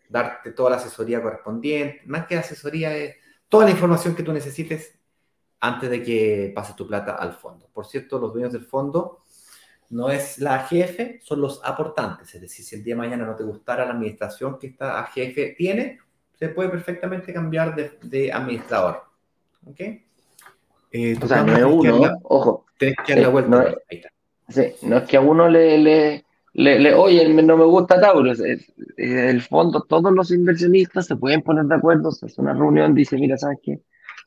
darte toda la asesoría correspondiente. Más que asesoría, es toda la información que tú necesites antes de que pases tu plata al fondo. Por cierto, los dueños del fondo no es la AGF, son los aportantes. Es decir, si el día de mañana no te gustara la administración que esta AGF tiene, se puede perfectamente cambiar de, administrador. ¿Ok? Eh, o sea, no es uno, ojo. Tienes que dar la vuelta. No, ahí está. Sí, no es que a uno le, le, le, oye, no me gusta Tauro. El fondo, todos los inversionistas se pueden poner de acuerdo, se hace una reunión, dice, mira, ¿sabes qué?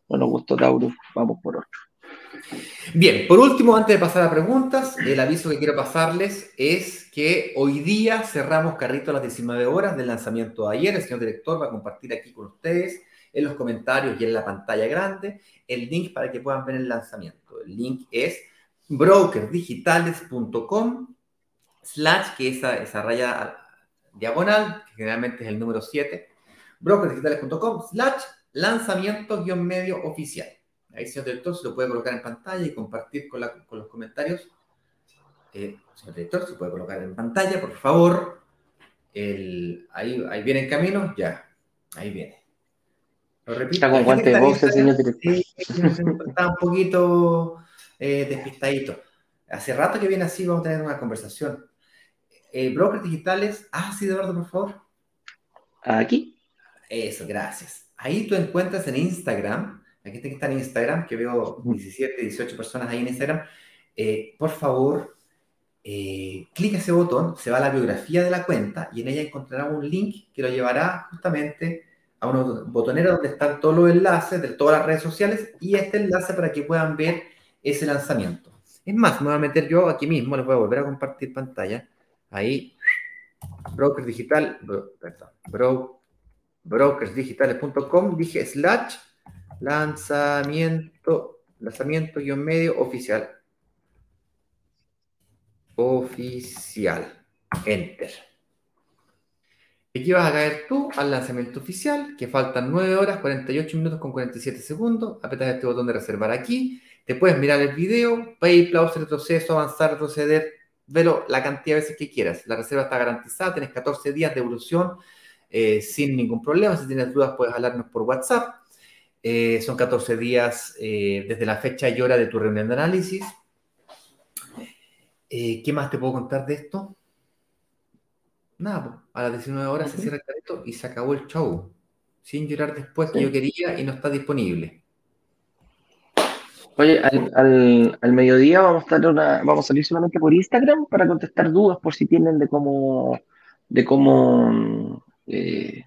no nos gustó Taurus, vamos por otro. Bien, por último, antes de pasar a preguntas, el aviso que quiero pasarles es que hoy día cerramos carrito a las 19 horas del lanzamiento de ayer. El señor director va a compartir aquí con ustedes en los comentarios y en la pantalla grande el link para que puedan ver el lanzamiento. El link es brokerdigitales.com slash, que es esa, esa raya diagonal, que generalmente es el número 7, brokerdigitales.com slash lanzamiento-medio oficial. Ahí, señor director, se lo puede colocar en pantalla y compartir con, los comentarios. Eh, señor director, se puede colocar en pantalla, por favor. ahí, ahí viene el camino, ya. Ahí viene. Lo repito. Está con guante de boxe, señor director. está un poquito eh, despistadito. Hace rato que viene así, vamos a tener una conversación. Eh, brokers digitales. Ah, sí, Eduardo, por favor. Aquí. Eso, gracias. Ahí tú encuentras en Instagram, aquí que está en Instagram, que veo 17, 18 personas ahí en Instagram, eh, por favor, eh, clica ese botón, se va a la biografía de la cuenta y en ella encontrará un link que lo llevará justamente a una botonera donde están todos los enlaces de todas las redes sociales y este enlace para que puedan ver ese lanzamiento. Es más, me voy a meter yo aquí mismo, les voy a volver a compartir pantalla. Ahí, broker digital, perdón, bro, brokersdigitales.com, dije slash lanzamiento, lanzamiento guion medio oficial. Oficial. Enter. Aquí vas a caer tú al lanzamiento oficial, que faltan 9 horas, 48 minutos con 47 segundos. Apretas este botón de reservar aquí. Te puedes mirar el video, pay, pause, retroceso, avanzar, retroceder, velo la cantidad de veces que quieras. La reserva está garantizada, tienes 14 días de evolución eh, sin ningún problema. Si tienes dudas, puedes hablarnos por WhatsApp. Eh, son 14 días eh, desde la fecha y hora de tu reunión de análisis. ¿Qué más te puedo contar de esto? Nada, a las 19 horas se cierra el carrito y se acabó el show. Sin llorar después que yo quería y no está disponible. Oye, al, al, mediodía vamos a, estar una, vamos a salir solamente por Instagram para contestar dudas por si tienen de cómo, de cómo eh,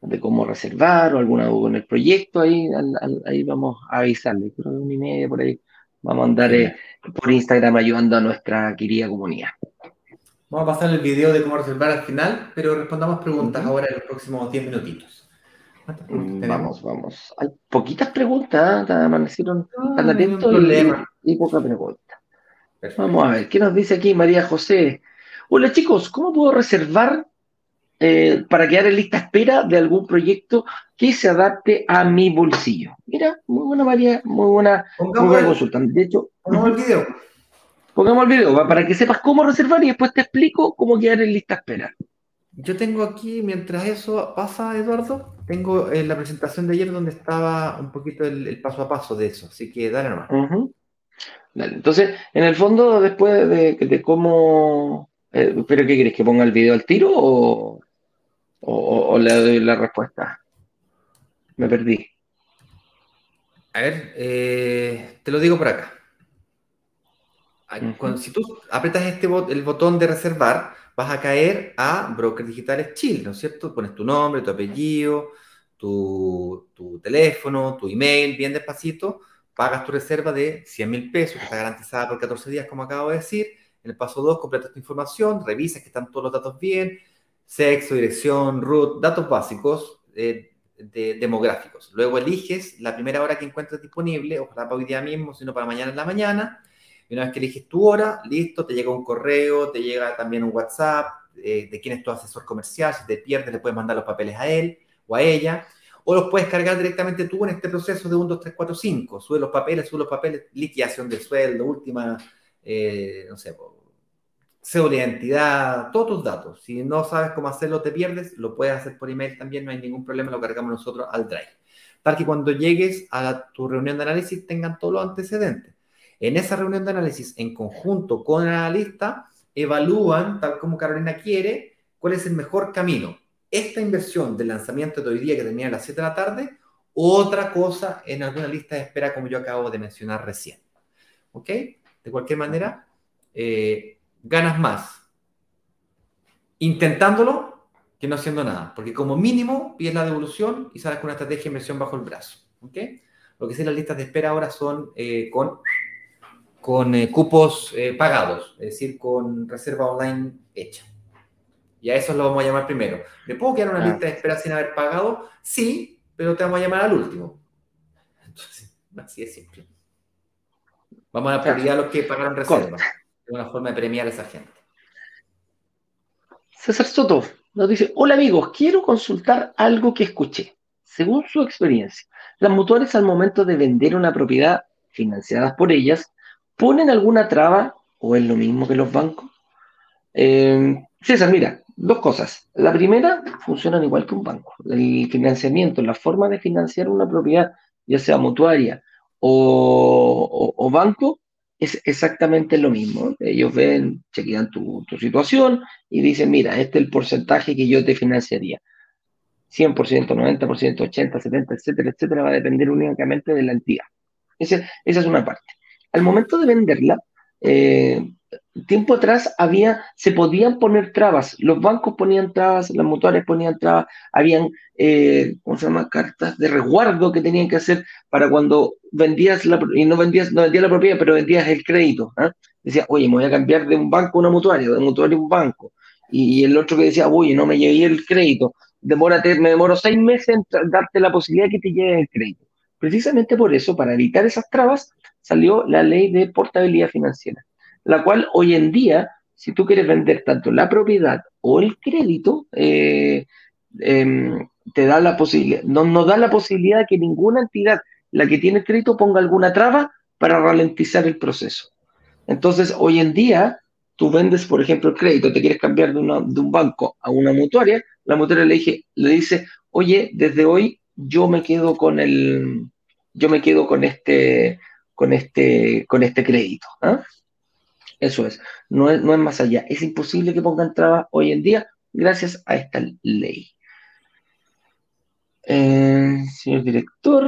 de cómo reservar o alguna duda en el proyecto, ahí, ahí vamos a avisarle. Creo que una y media por ahí vamos a andar eh, por Instagram ayudando a nuestra querida comunidad. Vamos a pasar el video de cómo reservar al final, pero respondamos preguntas ahora en los próximos 10 minutitos. Mm, vamos, vamos. Hay poquitas preguntas, ¿eh? amanecieron tan atentos y, y, poca pregunta. Vamos a ver, ¿qué nos dice aquí María José? Hola chicos, ¿cómo puedo reservar eh, para quedar en lista espera de algún proyecto que se adapte a mi bolsillo. Mira, muy buena María, muy buena, consulta. De hecho, pongamos el video. Pongamos el video para que sepas cómo reservar y después te explico cómo quedar en lista espera. Yo tengo aquí, mientras eso pasa, Eduardo, tengo eh, la presentación de ayer donde estaba un poquito el, paso a paso de eso, así que dale nomás. Entonces, en el fondo, después de, de cómo... Eh, ¿Pero qué quieres? ¿Que ponga el video al tiro o...? O, le doy la respuesta? Me perdí. A ver, eh, te lo digo por acá. si tú apretas este el botón de reservar, vas a caer a Brokers Digitales Chile, ¿no es cierto? Pones tu nombre, tu apellido, tu, tu teléfono, tu email, bien despacito, pagas tu reserva de 100 mil pesos, que está garantizada por 14 días, como acabo de decir. En el paso 2, completas tu información, revisas que están todos los datos bien, sexo, dirección, root, datos básicos eh, de, demográficos. Luego eliges la primera hora que encuentres disponible, ojalá para hoy día mismo, sino para mañana en la mañana. Y una vez que eliges tu hora, listo, te llega un correo, te llega también un WhatsApp eh, de quién es tu asesor comercial. Si te pierdes, le puedes mandar los papeles a él o a ella o los puedes cargar directamente tú en este proceso de 1, 2, 3, 4, 5. Sube los papeles, sube los papeles, liquidación de sueldo, última, eh, no sé, de identidad, todos tus datos. Si no sabes cómo hacerlo, te pierdes, lo puedes hacer por email también, no hay ningún problema, lo cargamos nosotros al Drive. Para que cuando llegues a tu reunión de análisis tengan todos los antecedentes. En esa reunión de análisis, en conjunto con el analista, evalúan, tal como Carolina quiere, cuál es el mejor camino esta inversión del lanzamiento de hoy día que termina a las 7 de la tarde, otra cosa en alguna lista de espera como yo acabo de mencionar recién. ¿Ok? De cualquier manera, eh, ganas más intentándolo que no haciendo nada, porque como mínimo pides la devolución y sales con una estrategia de inversión bajo el brazo. ¿Ok? Lo que sí las listas de espera ahora son eh, con, con eh, cupos pagados, es decir, con reserva online hecha. Y a eso lo vamos a llamar primero. ¿Me puedo quedar una ah. lista de espera sin haber pagado? Sí, pero te vamos a llamar al último. Entonces, así es simple. Vamos a prioridad a los que pagaron reserva. Es una forma de premiar a esa gente. César Soto nos dice, hola amigos, quiero consultar algo que escuché. Según su experiencia, las mutuales al momento de vender una propiedad financiadas por ellas, ¿ponen alguna traba o es lo mismo que los bancos? Eh, César, mira, Dos cosas. La primera, funcionan igual que un banco. El financiamiento, la forma de financiar una propiedad, ya sea mutuaria o, banco, es exactamente lo mismo. Ellos ven, chequean tu, tu, situación y dicen, mira, este es el porcentaje que yo te financiaría. 100%, 90%, 80%, 70%, etcétera, etcétera, va a depender únicamente de la entidad. esa es una parte. Al momento de venderla, eh, tiempo atrás había, se podían poner trabas, los bancos ponían trabas, las mutuales ponían trabas, habían, eh, ¿cómo se llama?, cartas de resguardo que tenían que hacer para cuando vendías, la, y no vendías, no vendías la propiedad, pero vendías el crédito. ¿ah? Decía, oye, me voy a cambiar de un banco a una mutuaria, de un mutuario a un banco. Y, el otro que decía, oye, no me llevé el crédito, demórate, me demoro seis meses en darte la posibilidad de que te llegue el crédito. Precisamente por eso, para evitar esas trabas, salió la ley de portabilidad financiera la cual hoy en día, si tú quieres vender tanto la propiedad o el crédito, eh, em, te da la posibilidad, no nos da la posibilidad de que ninguna entidad, la que tiene crédito, ponga alguna traba para ralentizar el proceso. Entonces, hoy en día, tú vendes, por ejemplo, el crédito, te quieres cambiar de, de un banco a una mutuaria, la mutuaria le, le dice, oye, desde hoy yo me quedo con el, yo me quedo con este, con este, con este crédito. ¿ah? Eso es. No, es, no es más allá. Es imposible que pongan trabas hoy en día gracias a esta ley. Eh, señor director,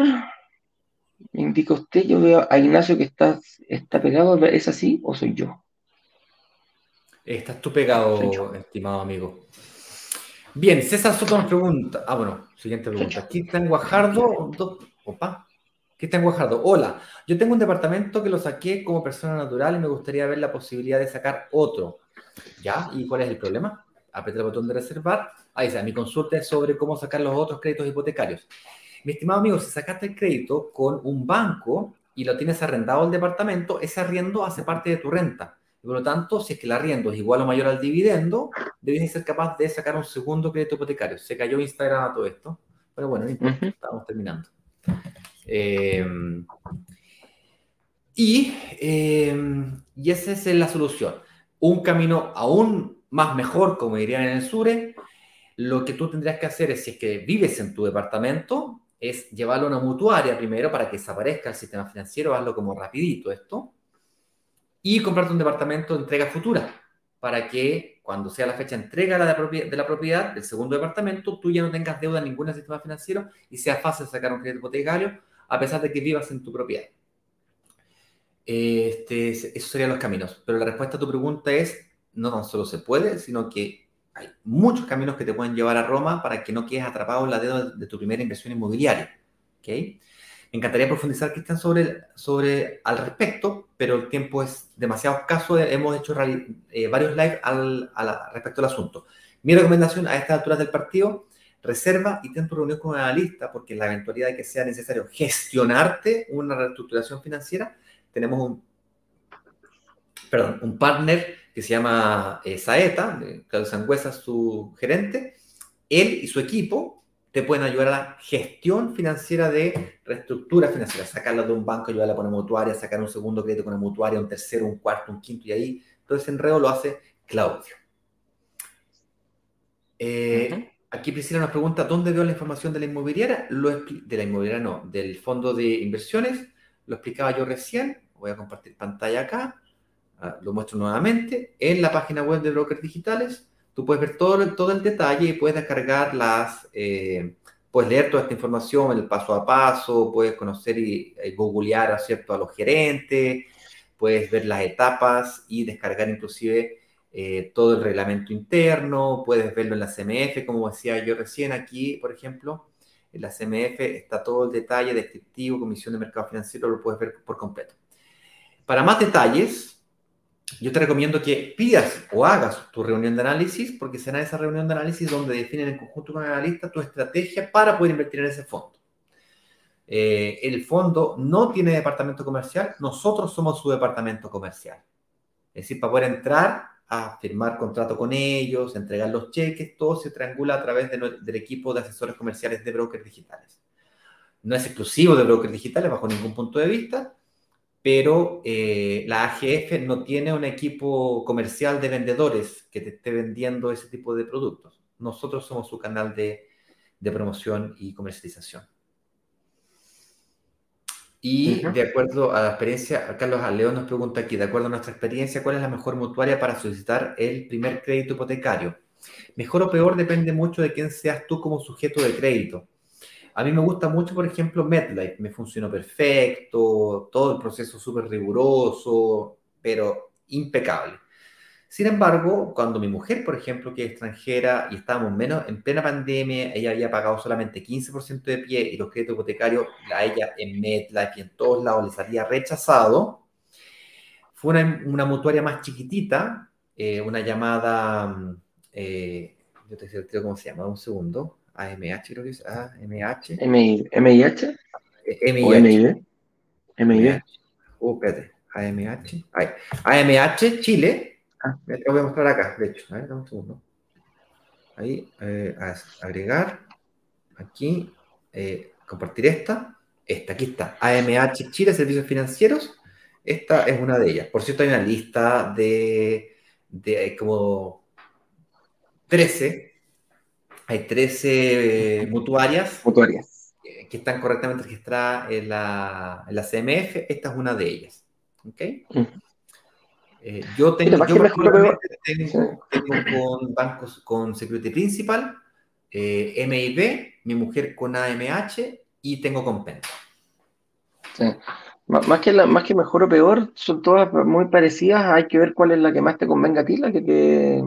me indica usted, yo veo a Ignacio que está, está pegado, ¿es así o soy yo? Estás tú pegado, estimado amigo. Bien, César Soto nos pregunta. Ah, bueno, siguiente pregunta. Aquí está en Guajardo. Opa, Cristian Guajardo, hola, yo tengo un departamento que lo saqué como persona natural y me gustaría ver la posibilidad de sacar otro. ¿Ya? ¿Y cuál es el problema? Aprieta el botón de reservar. Ahí está, mi consulta es sobre cómo sacar los otros créditos hipotecarios. Mi estimado amigo, si sacaste el crédito con un banco y lo tienes arrendado al departamento, ese arriendo hace parte de tu renta. por lo tanto, si es que el arriendo es igual o mayor al dividendo, debes ser capaz de sacar un segundo crédito hipotecario. Se cayó Instagram a todo esto. Pero bueno, estamos terminando. Em, y, em, y esa es la solución. Un camino aún más mejor, como dirían en el SURE, lo que tú tendrías que hacer es, si es que vives en tu departamento, es llevarlo a una mutuaria primero para que desaparezca el sistema financiero, hazlo como rapidito esto, y comprarte un departamento de entrega futura, para que cuando sea la fecha de entrega de la propiedad del segundo departamento, tú ya no tengas deuda en ningún sistema financiero y sea fácil sacar un crédito hipotecario a pesar de que vivas en tu propiedad. Este, esos serían los caminos. Pero la respuesta a tu pregunta es, no tan solo se puede, sino que hay muchos caminos que te pueden llevar a Roma para que no quedes atrapado en la deuda de tu primera inversión inmobiliaria. ¿okay? Me encantaría profundizar, Cristian, sobre, sobre al respecto, pero el tiempo es demasiado escaso. Hemos hecho eh, varios live al, respecto al asunto. Mi recomendación a estas alturas del partido, reserva y ten tu reunión con un analista, porque en la eventualidad de que sea necesario gestionarte una reestructuración financiera, tenemos un, perdón, un partner que se llama eh, Saeta, Claudio Sangüesa, su gerente. Él y su equipo te pueden ayudar a la gestión financiera de reestructura financiera, sacarla de un banco, ayudarla a poner mutuaria, sacar un segundo crédito con una mutuaria, un tercero, un cuarto, un quinto, y ahí todo ese enredo lo hace Claudio. Eh, aquí Priscila nos pregunta, ¿dónde veo la información de la inmobiliaria? Lo de la inmobiliaria no, del fondo de inversiones, lo explicaba yo recién, voy a compartir pantalla acá, ah, lo muestro nuevamente, en la página web de Brokers Digitales, tú puedes ver todo, todo el detalle y puedes descargar las, eh, puedes leer toda esta información, el paso a paso, puedes conocer y, googlear ¿cierto? a los gerentes, puedes ver las etapas y descargar inclusive eh, todo el reglamento interno, puedes verlo en la CMF, como decía yo recién aquí, por ejemplo, en la CMF está todo el detalle descriptivo, comisión de mercado financiero, lo puedes ver por completo. Para más detalles, yo te recomiendo que pidas o hagas tu reunión de análisis, porque será esa reunión de análisis donde definen en conjunto con el analista tu estrategia para poder invertir en ese fondo. Eh, el fondo no tiene departamento comercial, nosotros somos su departamento comercial. Es decir, para poder entrar a firmar contrato con ellos, entregar los cheques, todo se triangula a través del equipo de asesores comerciales de brokers digitales. No es exclusivo de brokers digitales bajo ningún punto de vista, pero eh, la AGF no tiene un equipo comercial de vendedores que te esté vendiendo ese tipo de productos. Nosotros somos su canal de promoción y comercialización. Y de acuerdo a la experiencia, Carlos León nos pregunta aquí, de acuerdo a nuestra experiencia, ¿cuál es la mejor mutuaria para solicitar el primer crédito hipotecario? Mejor o peor depende mucho de quién seas tú como sujeto de crédito. A mí me gusta mucho, por ejemplo, MedLife. Me funcionó perfecto, todo el proceso súper riguroso, pero impecable. Sin embargo, cuando mi mujer, por ejemplo, que es extranjera y estábamos menos en plena pandemia, ella había pagado solamente 15% de pie y los créditos hipotecarios a ella en MedLife y en todos lados les había rechazado, fue una, una mutuaria más chiquitita, eh, una llamada, mm, eh, yo te digo cómo se llama, un segundo, AMH creo que es, AMH. MIH. MIH. MIH. MIH. Uh, espérate, AMH. AMH Chile Ah, te voy a mostrar acá, de hecho. A ver, un segundo. Ahí, eh, agregar. Aquí, eh, compartir esta. Esta, aquí está. AMH Chile, Servicios Financieros. Esta es una de ellas. Por cierto, hay una lista de, de como 13. Hay 13 mutuarias. Mutuarias. Que están correctamente registradas en la, en la CMF. Esta es una de ellas. ¿Ok? Eh, yo tengo, yo tengo, tengo, con bancos con Security Principal, eh, MIB, mi mujer con AMH y tengo con Penta. Sí. Más que, la, más que mejor o peor, son todas muy parecidas. Hay que ver cuál es la que más te convenga a ti, la que te,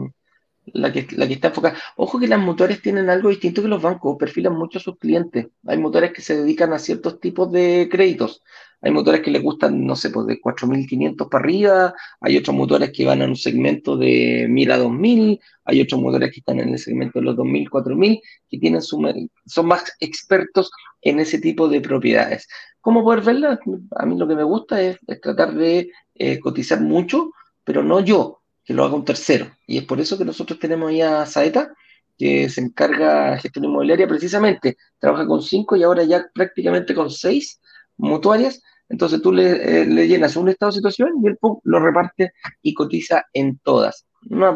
la que, la que está enfocada. Ojo que las motores tienen algo distinto que los bancos, perfilan mucho a sus clientes. Hay motores que se dedican a ciertos tipos de créditos. Hay motores que les gustan, no sé, pues de 4.500 para arriba, hay otros motores que van a un segmento de 1.000 a 2.000, hay otros motores que están en el segmento de los 2.000, 4.000, que tienen son más expertos en ese tipo de propiedades. ¿Cómo poder verlas? A mí lo que me gusta es, tratar de eh, cotizar mucho, pero no yo, que lo haga un tercero. Y es por eso que nosotros tenemos ahí a Saeta, que se encarga de gestión inmobiliaria precisamente, trabaja con cinco y ahora ya prácticamente con seis mutuarias. Entonces tú le, eh, le llenas un estado de situación y él lo reparte y cotiza en todas. No,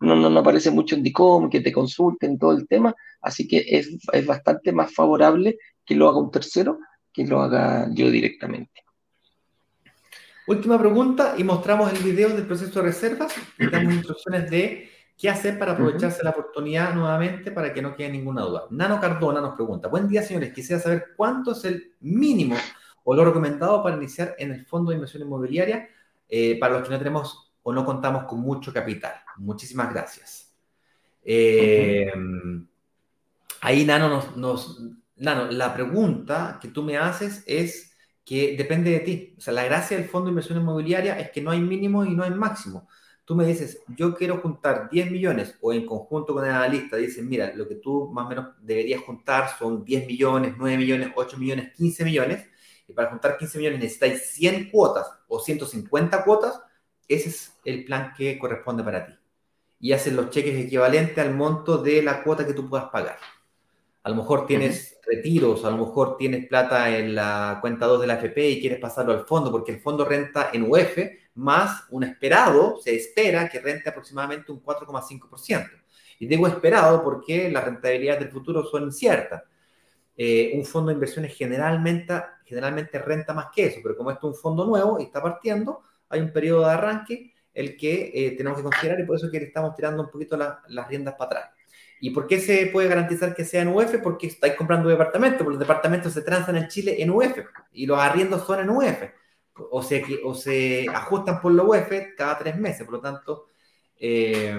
no, no, aparece mucho en DICOM, que te consulten todo el tema, así que es, es bastante más favorable que lo haga un tercero que lo haga yo directamente. Última pregunta y mostramos el video del proceso de reservas y damos instrucciones de qué hacer para aprovecharse la oportunidad nuevamente para que no quede ninguna duda. Nano Cardona nos pregunta, buen día señores, quisiera saber cuánto es el mínimo o lo recomendado para iniciar en el fondo de inversión inmobiliaria eh, para los que no tenemos o no contamos con mucho capital. Muchísimas gracias. Eh, ahí, Nano, nos, nos, Nano, la pregunta que tú me haces es que depende de ti. O sea, la gracia del fondo de inversión inmobiliaria es que no hay mínimo y no hay máximo. Tú me dices, yo quiero juntar 10 millones o en conjunto con el analista dicen, mira, lo que tú más o menos deberías juntar son 10 millones, 9 millones, 8 millones, 15 millones. Y para juntar 15 millones necesitáis 100 cuotas o 150 cuotas. Ese es el plan que corresponde para ti. Y hacen los cheques equivalentes al monto de la cuota que tú puedas pagar. A lo mejor tienes retiros, a lo mejor tienes plata en la cuenta 2 de la FP y quieres pasarlo al fondo, porque el fondo renta en UF más un esperado, se espera que rente aproximadamente un 4,5%. Y digo esperado porque las rentabilidades del futuro son inciertas. Eh, un fondo de inversiones generalmente, generalmente renta más que eso, pero como esto es un fondo nuevo y está partiendo, hay un periodo de arranque el que eh, tenemos que considerar y por eso es que le estamos tirando un poquito las riendas para atrás. ¿Y por qué se puede garantizar que sea en UF? Porque estáis comprando departamentos, porque los departamentos se transan en Chile en UF y los arriendos son en UF. O se, o se ajustan por la UF cada tres meses, por lo tanto, eh,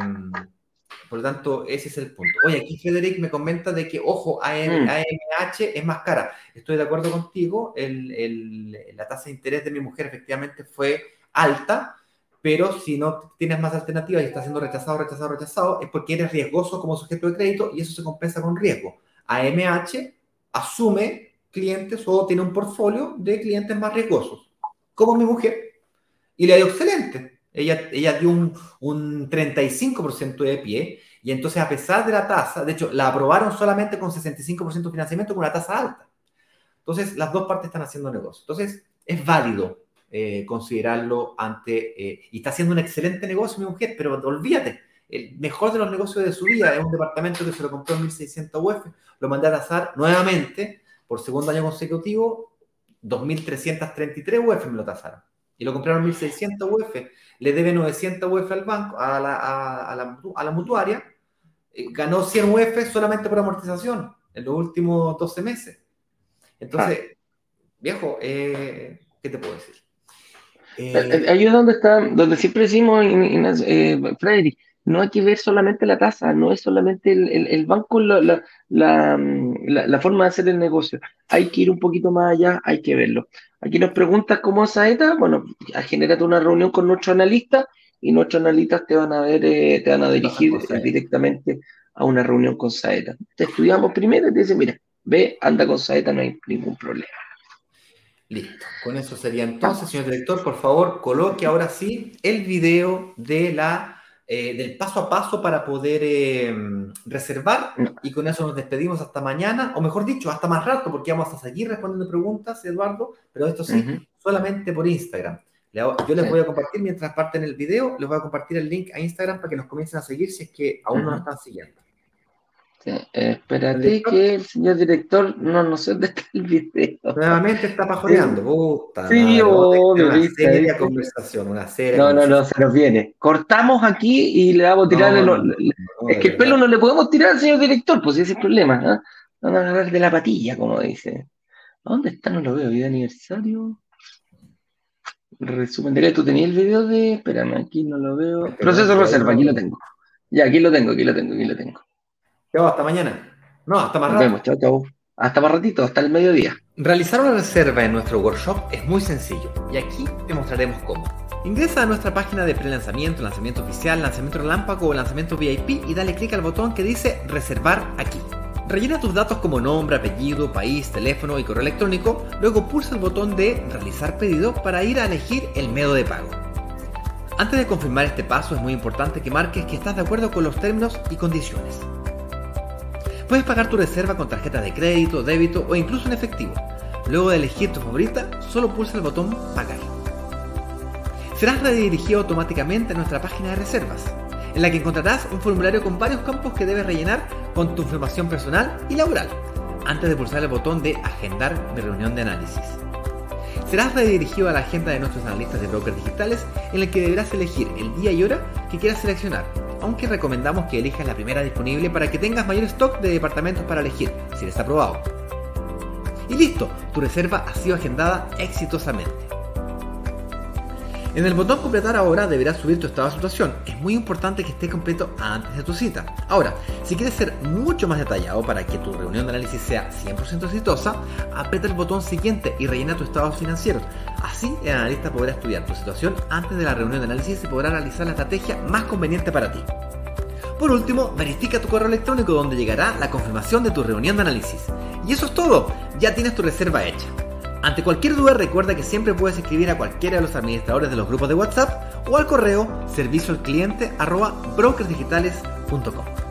por lo tanto, ese es el punto. Oye, aquí Federic me comenta de que, ojo, AMH mm. es más cara. Estoy de acuerdo contigo, el, el, la tasa de interés de mi mujer efectivamente fue alta, pero si no tienes más alternativas y estás siendo rechazado, rechazado, rechazado, es porque eres riesgoso como sujeto de crédito y eso se compensa con riesgo. AMH asume clientes o tiene un portfolio de clientes más riesgosos, como mi mujer, y le ido excelente. Ella, ella dio un, un 35% de pie y entonces a pesar de la tasa, de hecho, la aprobaron solamente con 65% de financiamiento con una tasa alta. Entonces, las dos partes están haciendo negocio. Entonces, es válido eh, considerarlo ante... Eh, y está haciendo un excelente negocio mi mujer, pero olvídate, el mejor de los negocios de su vida es un departamento que se lo compró en 1600 UF, lo mandé a tasar nuevamente por segundo año consecutivo, 2.333 UF me lo tasaron. Y lo compraron 1.600 UF, le debe 900 UF al banco, a la, a, la, a la mutuaria, eh, ganó 100 UF solamente por amortización en los últimos 12 meses. Entonces, viejo, ¿qué te puedo decir? Eh, eh, ahí es donde está, donde siempre decimos, eh, Frederick, no hay que ver solamente la tasa, no es solamente el, banco la, la, forma de hacer el negocio. Hay que ir un poquito más allá, hay que verlo. Aquí nos preguntas cómo es Saeta, bueno, genérate una reunión con nuestro analista y nuestros analistas te van a ver, te van a dirigir directamente a una reunión con Saeta. Te estudiamos primero y te dicen, mira, ve, anda con Saeta, no hay ningún problema. Listo, con eso sería entonces, señor director, por favor, coloque ahora sí el video de la, eh, del paso a paso para poder eh, reservar. Y con eso nos despedimos hasta mañana, o mejor dicho, hasta más rato, porque vamos a seguir respondiendo preguntas, Eduardo, pero esto sí, solamente por Instagram. Yo les voy a compartir, mientras parten el video, les voy a compartir el link a Instagram para que nos comiencen a seguir si es que aún no nos están siguiendo. Sí, espérate que el señor director no, no sé dónde está el video. Nuevamente está pajoreando. Puta, sí, obvio. Una seria conversación, una serie. No, no, no, se nos viene. Cortamos aquí y le vamos a tirar. es que el pelo no le podemos tirar al señor director, pues ese es el problema. ¿no? Vamos a agarrar de la patilla, como dice. ¿Dónde está? No lo veo. Vida aniversario. Resumen de ¿tú tenías el video de. Espérame, aquí no lo veo. Proceso reserva, aquí lo tengo. Ya, aquí lo tengo, aquí lo tengo, aquí lo tengo. Chao, hasta mañana. No, hasta más rato. chao, chao. Hasta más ratito, hasta el mediodía. Realizar una reserva en nuestro workshop es muy sencillo y aquí te mostraremos cómo. Ingresa a nuestra página de pre-lanzamiento, lanzamiento oficial, lanzamiento relámpago o lanzamiento VIP y dale clic al botón que dice reservar aquí. Rellena tus datos como nombre, apellido, país, teléfono y correo electrónico, luego pulsa el botón de realizar pedido para ir a elegir el método de pago. Antes de confirmar este paso es muy importante que marques que estás de acuerdo con los términos y condiciones. Puedes pagar tu reserva con tarjeta de crédito, débito o incluso en efectivo. Luego de elegir tu favorita, solo pulsa el botón Pagar. Serás redirigido automáticamente a nuestra página de reservas, en la que encontrarás un formulario con varios campos que debes rellenar con tu información personal y laboral, antes de pulsar el botón de Agendar mi reunión de análisis. Serás redirigido a la agenda de nuestros analistas de brokers digitales en la que deberás elegir el día y hora que quieras seleccionar aunque recomendamos que elijas la primera disponible para que tengas mayor stock de departamentos para elegir, si eres aprobado. Y listo, tu reserva ha sido agendada exitosamente. En el botón completar ahora deberás subir tu estado de situación. Es muy importante que esté completo antes de tu cita. Ahora, si quieres ser mucho más detallado para que tu reunión de análisis sea 100% exitosa, aprieta el botón siguiente y rellena tu estado financiero. Así el analista podrá estudiar tu situación antes de la reunión de análisis y podrá realizar la estrategia más conveniente para ti. Por último, verifica tu correo electrónico donde llegará la confirmación de tu reunión de análisis. Y eso es todo, ya tienes tu reserva hecha. Ante cualquier duda recuerda que siempre puedes escribir a cualquiera de los administradores de los grupos de WhatsApp o al correo servicio al cliente brokersdigitales.com.